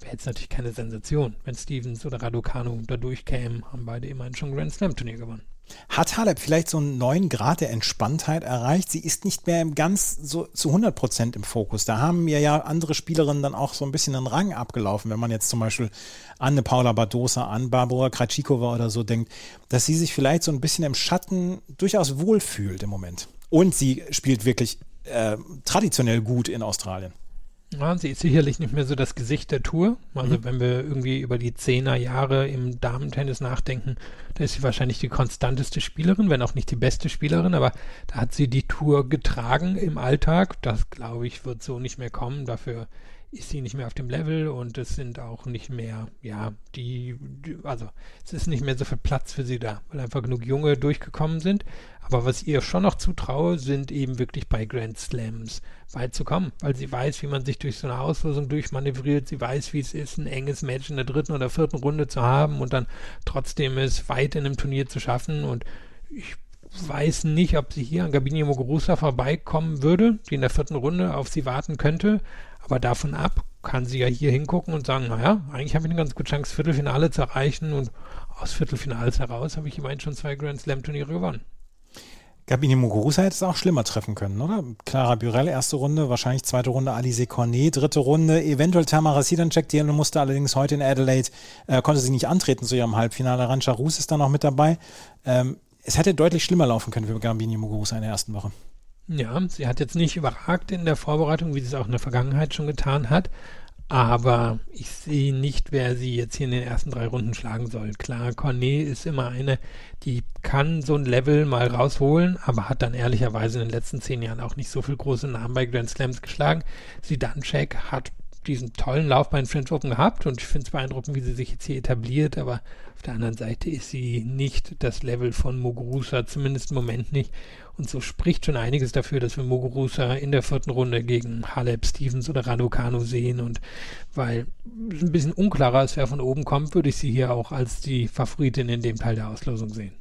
wäre jetzt natürlich keine Sensation, wenn Stevens oder Raducanu da durchkämen, haben beide immerhin schon Grand Slam Turnier gewonnen. Hat Halep vielleicht so einen neuen Grad der Entspanntheit erreicht? Sie ist nicht mehr ganz so zu 100 Prozent im Fokus. Da haben mir ja andere Spielerinnen dann auch so ein bisschen einen Rang abgelaufen, wenn man jetzt zum Beispiel an Paula Badosa, an Barbara Krajcikova oder so denkt, dass sie sich vielleicht so ein bisschen im Schatten durchaus wohlfühlt im Moment. Und sie spielt wirklich äh, traditionell gut in Australien. Ja, sie ist sicherlich nicht mehr so das Gesicht der Tour. Also Mhm. wenn wir irgendwie über die Zehner Jahre im Damentennis nachdenken, da ist sie wahrscheinlich die konstanteste Spielerin, wenn auch nicht die beste Spielerin, aber da hat sie die Tour getragen im Alltag. Das, glaube ich, wird so nicht mehr kommen. Dafür ist sie nicht mehr auf dem Level und es sind auch nicht mehr, ja, die, die also es ist nicht mehr so viel Platz für sie da, weil einfach genug Junge durchgekommen sind. Aber was ihr schon noch zutraue, sind eben wirklich bei Grand Slams weit zu kommen, weil sie weiß, wie man sich durch so eine Auslosung durchmanövriert. Sie weiß, wie es ist, ein enges Match in der dritten oder vierten Runde zu haben und dann trotzdem es weit in einem Turnier zu schaffen. Und ich weiß nicht, ob sie hier an Gabini Muguruza vorbeikommen würde, die in der vierten Runde auf sie warten könnte. Aber davon ab kann sie ja hier hingucken und sagen, naja, eigentlich habe ich eine ganz gute Chance, Viertelfinale zu erreichen und aus Viertelfinals heraus habe ich immerhin schon zwei Grand Slam Turniere gewonnen. Gabini Muguruza hätte es auch schlimmer treffen können, oder? Clara Burel, erste Runde, wahrscheinlich zweite Runde Alice Cornet, dritte Runde, eventuell Tamara Sidancek, die musste allerdings heute in Adelaide, äh, konnte sie nicht antreten zu ihrem Halbfinale. Rancha Rus ist da noch mit dabei. Ähm, es hätte deutlich schlimmer laufen können für Gabini Muguruza in der ersten Woche. Ja, sie hat jetzt nicht überragt in der Vorbereitung, wie sie es auch in der Vergangenheit schon getan hat. Aber ich sehe nicht, wer sie jetzt hier in den ersten drei Runden schlagen soll. Klar, Cornet ist immer eine, die kann so ein Level mal rausholen, aber hat dann ehrlicherweise in den letzten zehn Jahren auch nicht so viel große Namen bei Grand Slams geschlagen. Sidancek hat diesen tollen Lauf bei den French Open gehabt und ich finde es beeindruckend, wie sie sich jetzt hier etabliert, aber auf der anderen Seite ist sie nicht das Level von Muguruza, zumindest im Moment nicht. Und so spricht schon einiges dafür, dass wir Muguruza in der vierten Runde gegen Halep, Stevens oder Raducanu sehen. Und weil es ein bisschen unklarer ist, wer von oben kommt, würde ich sie hier auch als die Favoritin in dem Teil der Auslosung sehen.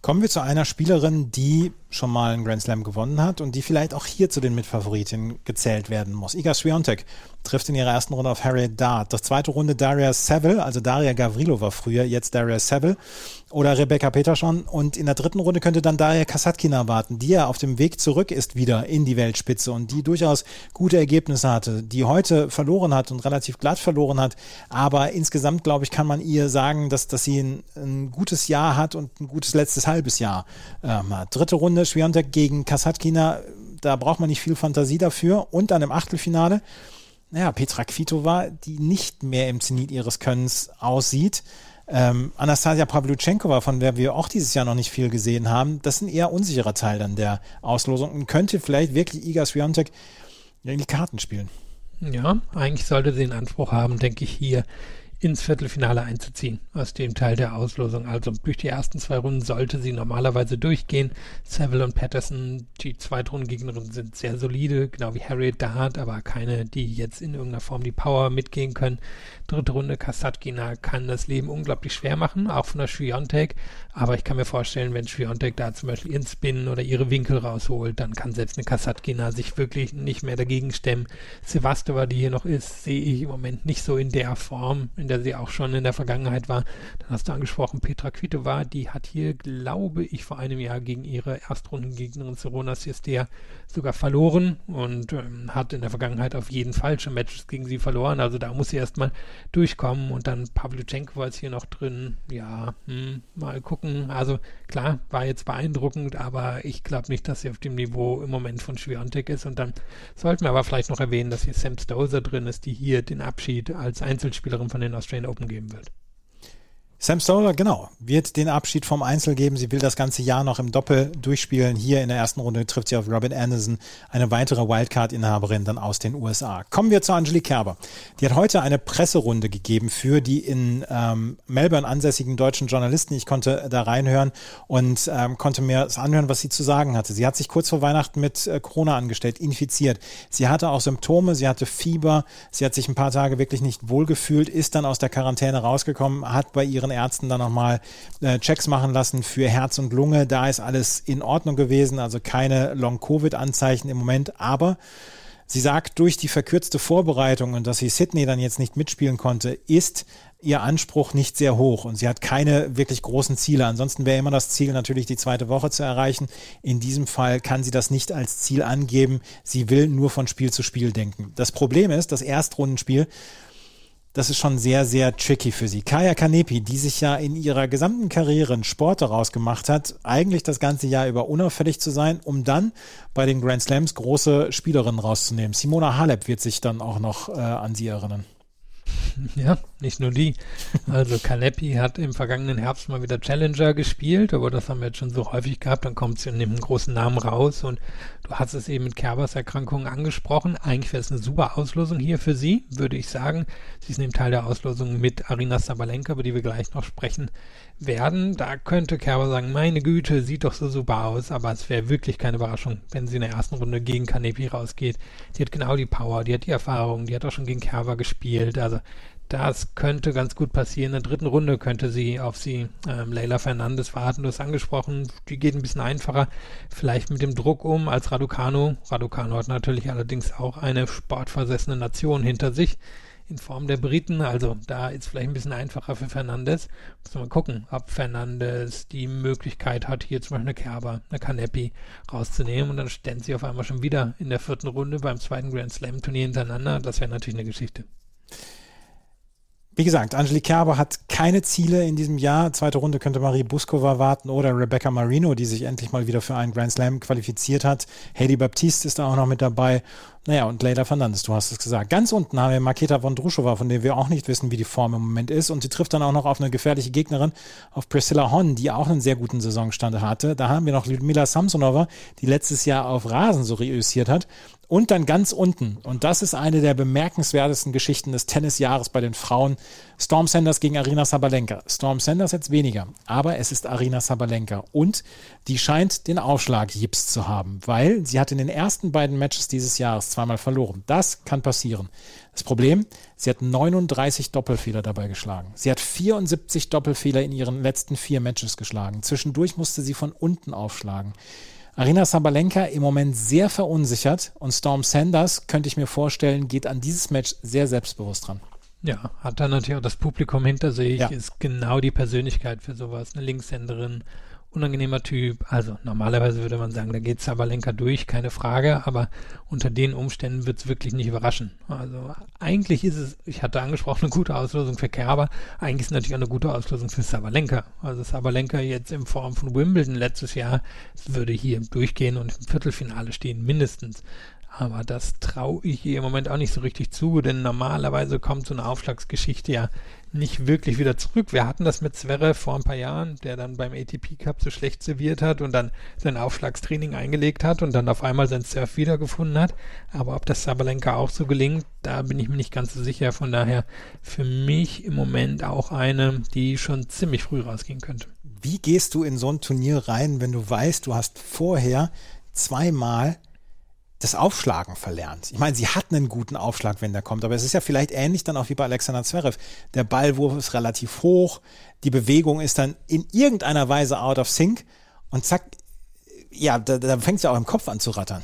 Kommen wir zu einer Spielerin, die schon mal einen Grand Slam gewonnen hat und die vielleicht auch hier zu den Mitfavoritinnen gezählt werden muss. Iga Swiatek trifft in ihrer ersten Runde auf Harriet Dart. Das zweite Runde Daria Seville, also Daria Gavrilova früher, jetzt Daria Seville oder Rebecca Peterson. Und in der dritten Runde könnte dann Daria Kasatkina warten, die ja auf dem Weg zurück ist wieder in die Weltspitze und die durchaus gute Ergebnisse hatte, die heute verloren hat und relativ glatt verloren hat. Aber insgesamt, glaube ich, kann man ihr sagen, dass, dass sie ein, ein gutes Jahr hat und ein gutes letztes halbes Jahr ähm, hat. Dritte Runde Swiatek gegen Kasatkina, da braucht man nicht viel Fantasie dafür. Und dann im Achtelfinale naja, Petra Kvitova, die nicht mehr im Zenit ihres Könnens aussieht. Ähm, Anastasia Pavlyuchenkova, von der wir auch dieses Jahr noch nicht viel gesehen haben, das ist ein eher unsicherer Teil dann der Auslosung und könnte vielleicht wirklich Iga Swiatek in die Karten spielen. Ja, eigentlich sollte sie den Anspruch haben, denke ich, hier ins Viertelfinale einzuziehen aus dem Teil der Auslosung. Also durch die ersten zwei Runden sollte sie normalerweise durchgehen. Seville und Patterson, die Zweitrundengegnerinnen, sind sehr solide, genau wie Harriet Dart, aber keine, die jetzt in irgendeiner Form die Power mitgehen können. Dritte Runde Kasatkina kann das Leben unglaublich schwer machen, auch von der Schwiontek. Aber ich kann mir vorstellen, wenn Schwiontek da zum Beispiel ihren Spin oder ihre Winkel rausholt, dann kann selbst eine Kasatkina sich wirklich nicht mehr dagegen stemmen. Sevastova, die hier noch ist, sehe ich im Moment nicht so in der Form, in der sie auch schon in der Vergangenheit war. Dann hast du angesprochen, Petra Kvitova, die hat hier, glaube ich, vor einem Jahr gegen ihre Erstrundengegnerin Sorona Siestea sogar verloren und ähm, hat in der Vergangenheit auf jeden Fall schon Matches gegen sie verloren. Also da muss sie erstmal durchkommen und dann Pavlyuchenko jetzt hier noch drin. Ja, hm, mal gucken. Also klar, war jetzt beeindruckend, aber ich glaube nicht, dass sie auf dem Niveau im Moment von Schwiontek ist. Und dann sollten wir aber vielleicht noch erwähnen, dass hier Sam Stozer drin ist, die hier den Abschied als Einzelspielerin von den Australian Open geben wird. Sam Stoller, genau, wird den Abschied vom Einzel geben. Sie will das ganze Jahr noch im Doppel durchspielen. Hier in der ersten Runde trifft sie auf Robin Anderson, eine weitere Wildcard-Inhaberin dann aus den USA. Kommen wir zu Angelique Kerber. Die hat heute eine Presserunde gegeben für die in ähm, Melbourne ansässigen deutschen Journalisten. Ich konnte da reinhören und ähm, konnte mir das anhören, was sie zu sagen hatte. Sie hat sich kurz vor Weihnachten mit äh, Corona angestellt, infiziert. Sie hatte auch Symptome, sie hatte Fieber, sie hat sich ein paar Tage wirklich nicht wohlgefühlt, ist dann aus der Quarantäne rausgekommen, hat bei ihren Ärzten dann nochmal äh, Checks machen lassen für Herz und Lunge. Da ist alles in Ordnung gewesen, also keine Long-Covid-Anzeichen im Moment. Aber sie sagt, durch die verkürzte Vorbereitung und dass sie Sydney dann jetzt nicht mitspielen konnte, ist ihr Anspruch nicht sehr hoch und sie hat keine wirklich großen Ziele. Ansonsten wäre immer das Ziel natürlich die zweite Woche zu erreichen. In diesem Fall kann sie das nicht als Ziel angeben. Sie will nur von Spiel zu Spiel denken. Das Problem ist, das Erstrundenspiel das ist schon sehr, sehr tricky für sie. Kaya Kanepi, die sich ja in ihrer gesamten Karriere einen Sport daraus gemacht hat, eigentlich das ganze Jahr über unauffällig zu sein, um dann bei den Grand Slams große Spielerinnen rauszunehmen. Simona Halep wird sich dann auch noch äh, an sie erinnern. Ja, nicht nur die. Also Kanepi hat im vergangenen Herbst mal wieder Challenger gespielt, aber das haben wir jetzt schon so häufig gehabt. Dann kommt sie nimmt einen großen Namen raus und du hast es eben mit Kerbers Erkrankungen angesprochen. Eigentlich wäre es eine super Auslosung hier für sie, würde ich sagen. Sie ist neben Teil der Auslosung mit Arina Sabalenka, über die wir gleich noch sprechen werden. Da könnte Kerber sagen, meine Güte, sieht doch so super aus, aber es wäre wirklich keine Überraschung, wenn sie in der ersten Runde gegen Kanepi rausgeht. Die hat genau die Power, die hat die Erfahrung, die hat auch schon gegen Kerber gespielt. Also das könnte ganz gut passieren. In der dritten Runde könnte sie auf sie ähm, Leila Fernandes warten. Du hast angesprochen, die geht ein bisschen einfacher, vielleicht mit dem Druck um als Raducano. Raducano hat natürlich allerdings auch eine sportversessene Nation hinter sich in Form der Briten. Also da ist vielleicht ein bisschen einfacher für Fernandes. Muss mal gucken, ob Fernandes die Möglichkeit hat, hier zum Beispiel eine Kerber, eine Canepi rauszunehmen und dann stellen sie auf einmal schon wieder in der vierten Runde beim zweiten Grand Slam Turnier hintereinander. Das wäre natürlich eine Geschichte. Wie gesagt, Angelique Kerber hat keine Ziele in diesem Jahr. Zweite Runde könnte Marie Buskova warten oder Rebecca Marino, die sich endlich mal wieder für einen Grand Slam qualifiziert hat. Heidi Baptiste ist da auch noch mit dabei. Naja, und Leila Fernandes, du hast es gesagt. Ganz unten haben wir Maketa Vondrushova, von der wir auch nicht wissen, wie die Form im Moment ist. Und sie trifft dann auch noch auf eine gefährliche Gegnerin, auf Priscilla Hon, die auch einen sehr guten Saisonstand hatte. Da haben wir noch Ludmila Samsonova, die letztes Jahr auf Rasen so reüssiert hat. Und dann ganz unten, und das ist eine der bemerkenswertesten Geschichten des Tennisjahres bei den Frauen, Storm Sanders gegen Arina Sabalenka. Storm Sanders jetzt weniger, aber es ist Arina Sabalenka. Und die scheint den Aufschlag Jips zu haben, weil sie hat in den ersten beiden Matches dieses Jahres zweimal verloren. Das kann passieren. Das Problem, sie hat 39 Doppelfehler dabei geschlagen. Sie hat 74 Doppelfehler in ihren letzten vier Matches geschlagen. Zwischendurch musste sie von unten aufschlagen. Arina Sabalenka im Moment sehr verunsichert und Storm Sanders, könnte ich mir vorstellen, geht an dieses Match sehr selbstbewusst dran. Ja, hat dann natürlich auch das Publikum hinter sich, ja. ist genau die Persönlichkeit für sowas, eine Linkshänderin unangenehmer Typ. Also normalerweise würde man sagen, da geht Sabalenka durch, keine Frage, aber unter den Umständen wird es wirklich nicht überraschen. Also eigentlich ist es, ich hatte angesprochen, eine gute Auslösung für Kerber, eigentlich ist es natürlich auch eine gute Auslösung für Sabalenka. Also Sabalenka jetzt in Form von Wimbledon letztes Jahr würde hier durchgehen und im Viertelfinale stehen, mindestens. Aber das traue ich ihr im Moment auch nicht so richtig zu, denn normalerweise kommt so eine Aufschlagsgeschichte ja nicht wirklich wieder zurück. Wir hatten das mit Zverev vor ein paar Jahren, der dann beim ATP Cup so schlecht serviert hat und dann sein Aufschlagstraining eingelegt hat und dann auf einmal sein Surf wiedergefunden hat. Aber ob das Sabalenka auch so gelingt, da bin ich mir nicht ganz so sicher. Von daher für mich im Moment auch eine, die schon ziemlich früh rausgehen könnte. Wie gehst du in so ein Turnier rein, wenn du weißt, du hast vorher zweimal das Aufschlagen verlernt. Ich meine, sie hat einen guten Aufschlag, wenn der kommt, aber es ist ja vielleicht ähnlich dann auch wie bei Alexander Zverev. Der Ballwurf ist relativ hoch, die Bewegung ist dann in irgendeiner Weise out of sync und zack, ja, da, da fängt es ja auch im Kopf an zu rattern.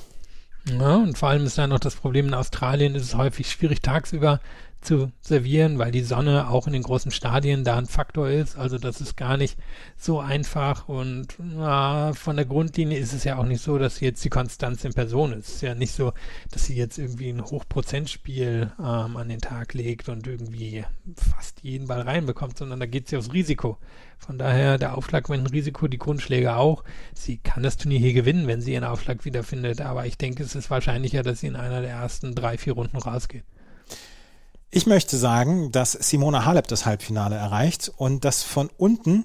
Ja, und vor allem ist dann noch das Problem in Australien, ist es häufig schwierig tagsüber zu servieren, weil die Sonne auch in den großen Stadien da ein Faktor ist. Also das ist gar nicht so einfach und na, von der Grundlinie ist es ja auch nicht so, dass jetzt die Konstanz in Person ist. Es ist ja nicht so, dass sie jetzt irgendwie ein Hochprozentspiel ähm, an den Tag legt und irgendwie fast jeden Ball reinbekommt, sondern da geht sie aufs Risiko. Von daher der Aufschlag mit dem Risiko, die Grundschläge auch. Sie kann das Turnier hier gewinnen, wenn sie ihren Aufschlag wiederfindet, aber ich denke, es ist wahrscheinlicher, dass sie in einer der ersten drei, vier Runden rausgeht. Ich möchte sagen, dass Simona Halep das Halbfinale erreicht und dass von unten,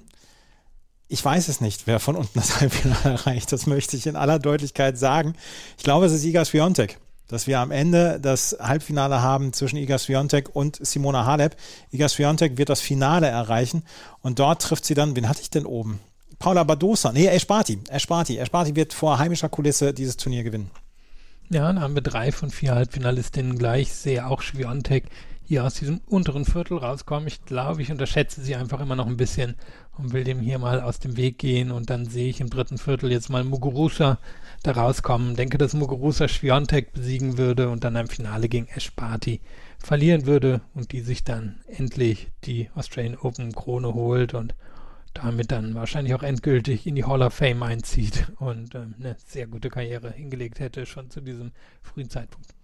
ich weiß es nicht, wer von unten das Halbfinale erreicht, das möchte ich in aller Deutlichkeit sagen. Ich glaube, es ist Iga Swiatek, dass wir am Ende das Halbfinale haben zwischen Iga Swiatek und Simona Halep. Iga Swiatek wird das Finale erreichen und dort trifft sie dann, wen hatte ich denn oben? Paula Badosa, nee, Esparti, Esparti. Esparti wird vor heimischer Kulisse dieses Turnier gewinnen. Ja, dann haben wir drei von vier Halbfinalistinnen gleich. Sehe auch Schwiontek hier aus diesem unteren Viertel rauskommen. Ich glaube, ich unterschätze sie einfach immer noch ein bisschen und will dem hier mal aus dem Weg gehen und dann sehe ich im dritten Viertel jetzt mal Muguruza da rauskommen. Denke, dass Muguruza Schwiontek besiegen würde und dann im Finale gegen Ash Party verlieren würde und die sich dann endlich die Australian Open Krone holt und damit dann wahrscheinlich auch endgültig in die Hall of Fame einzieht und ähm, eine sehr gute Karriere hingelegt hätte, schon zu diesem frühen Zeitpunkt.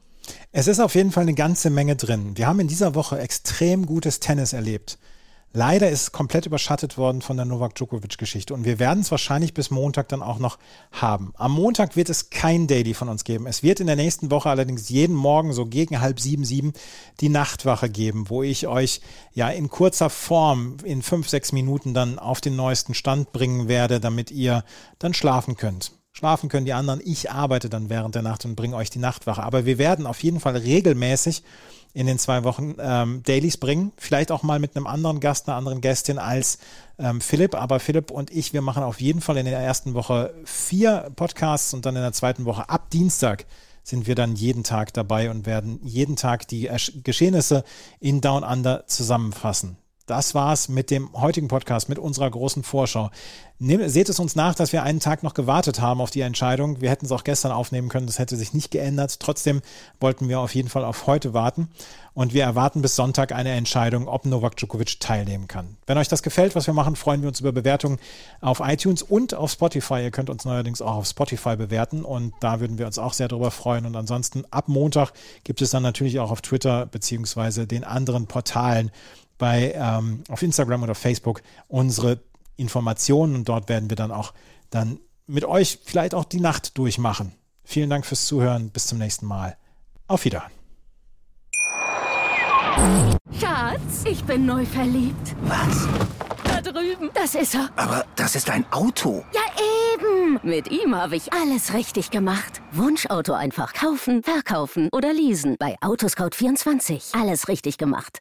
Es ist auf jeden Fall eine ganze Menge drin. Wir haben in dieser Woche extrem gutes Tennis erlebt. Leider ist es komplett überschattet worden von der Novak Djokovic-Geschichte und wir werden es wahrscheinlich bis Montag dann auch noch haben. Am Montag wird es kein Daily von uns geben. Es wird in der nächsten Woche allerdings jeden Morgen so gegen halb sieben, sieben die Nachtwache geben, wo ich euch ja in kurzer Form in fünf, sechs Minuten dann auf den neuesten Stand bringen werde, damit ihr dann schlafen könnt. Schlafen können die anderen. Ich arbeite dann während der Nacht und bringe euch die Nachtwache. Aber wir werden auf jeden Fall regelmäßig in den zwei Wochen ähm, Dailies bringen. Vielleicht auch mal mit einem anderen Gast, einer anderen Gästin als ähm, Philipp. Aber Philipp und ich, wir machen auf jeden Fall in der ersten Woche vier Podcasts und dann in der zweiten Woche ab Dienstag sind wir dann jeden Tag dabei und werden jeden Tag die Geschehnisse in Down Under zusammenfassen. Das war's mit dem heutigen Podcast, mit unserer großen Vorschau. Nehm, seht es uns nach, dass wir einen Tag noch gewartet haben auf die Entscheidung. Wir hätten es auch gestern aufnehmen können, das hätte sich nicht geändert. Trotzdem wollten wir auf jeden Fall auf heute warten. Und wir erwarten bis Sonntag eine Entscheidung, ob Novak Djokovic teilnehmen kann. Wenn euch das gefällt, was wir machen, freuen wir uns über Bewertungen auf iTunes und auf Spotify. Ihr könnt uns neuerdings auch auf Spotify bewerten und da würden wir uns auch sehr darüber freuen. Und ansonsten ab Montag gibt es dann natürlich auch auf Twitter beziehungsweise den anderen Portalen bei ähm, auf Instagram oder Facebook unsere Informationen und dort werden wir dann auch dann mit euch vielleicht auch die Nacht durchmachen. Vielen Dank fürs Zuhören. Bis zum nächsten Mal. Auf Wiedersehen. Schatz, ich bin neu verliebt. Was? Da drüben. Das ist er. Aber das ist ein Auto. Ja, eben. Mit ihm habe ich alles richtig gemacht. Wunschauto einfach kaufen, verkaufen oder leasen. Bei Autoscout24. Alles richtig gemacht.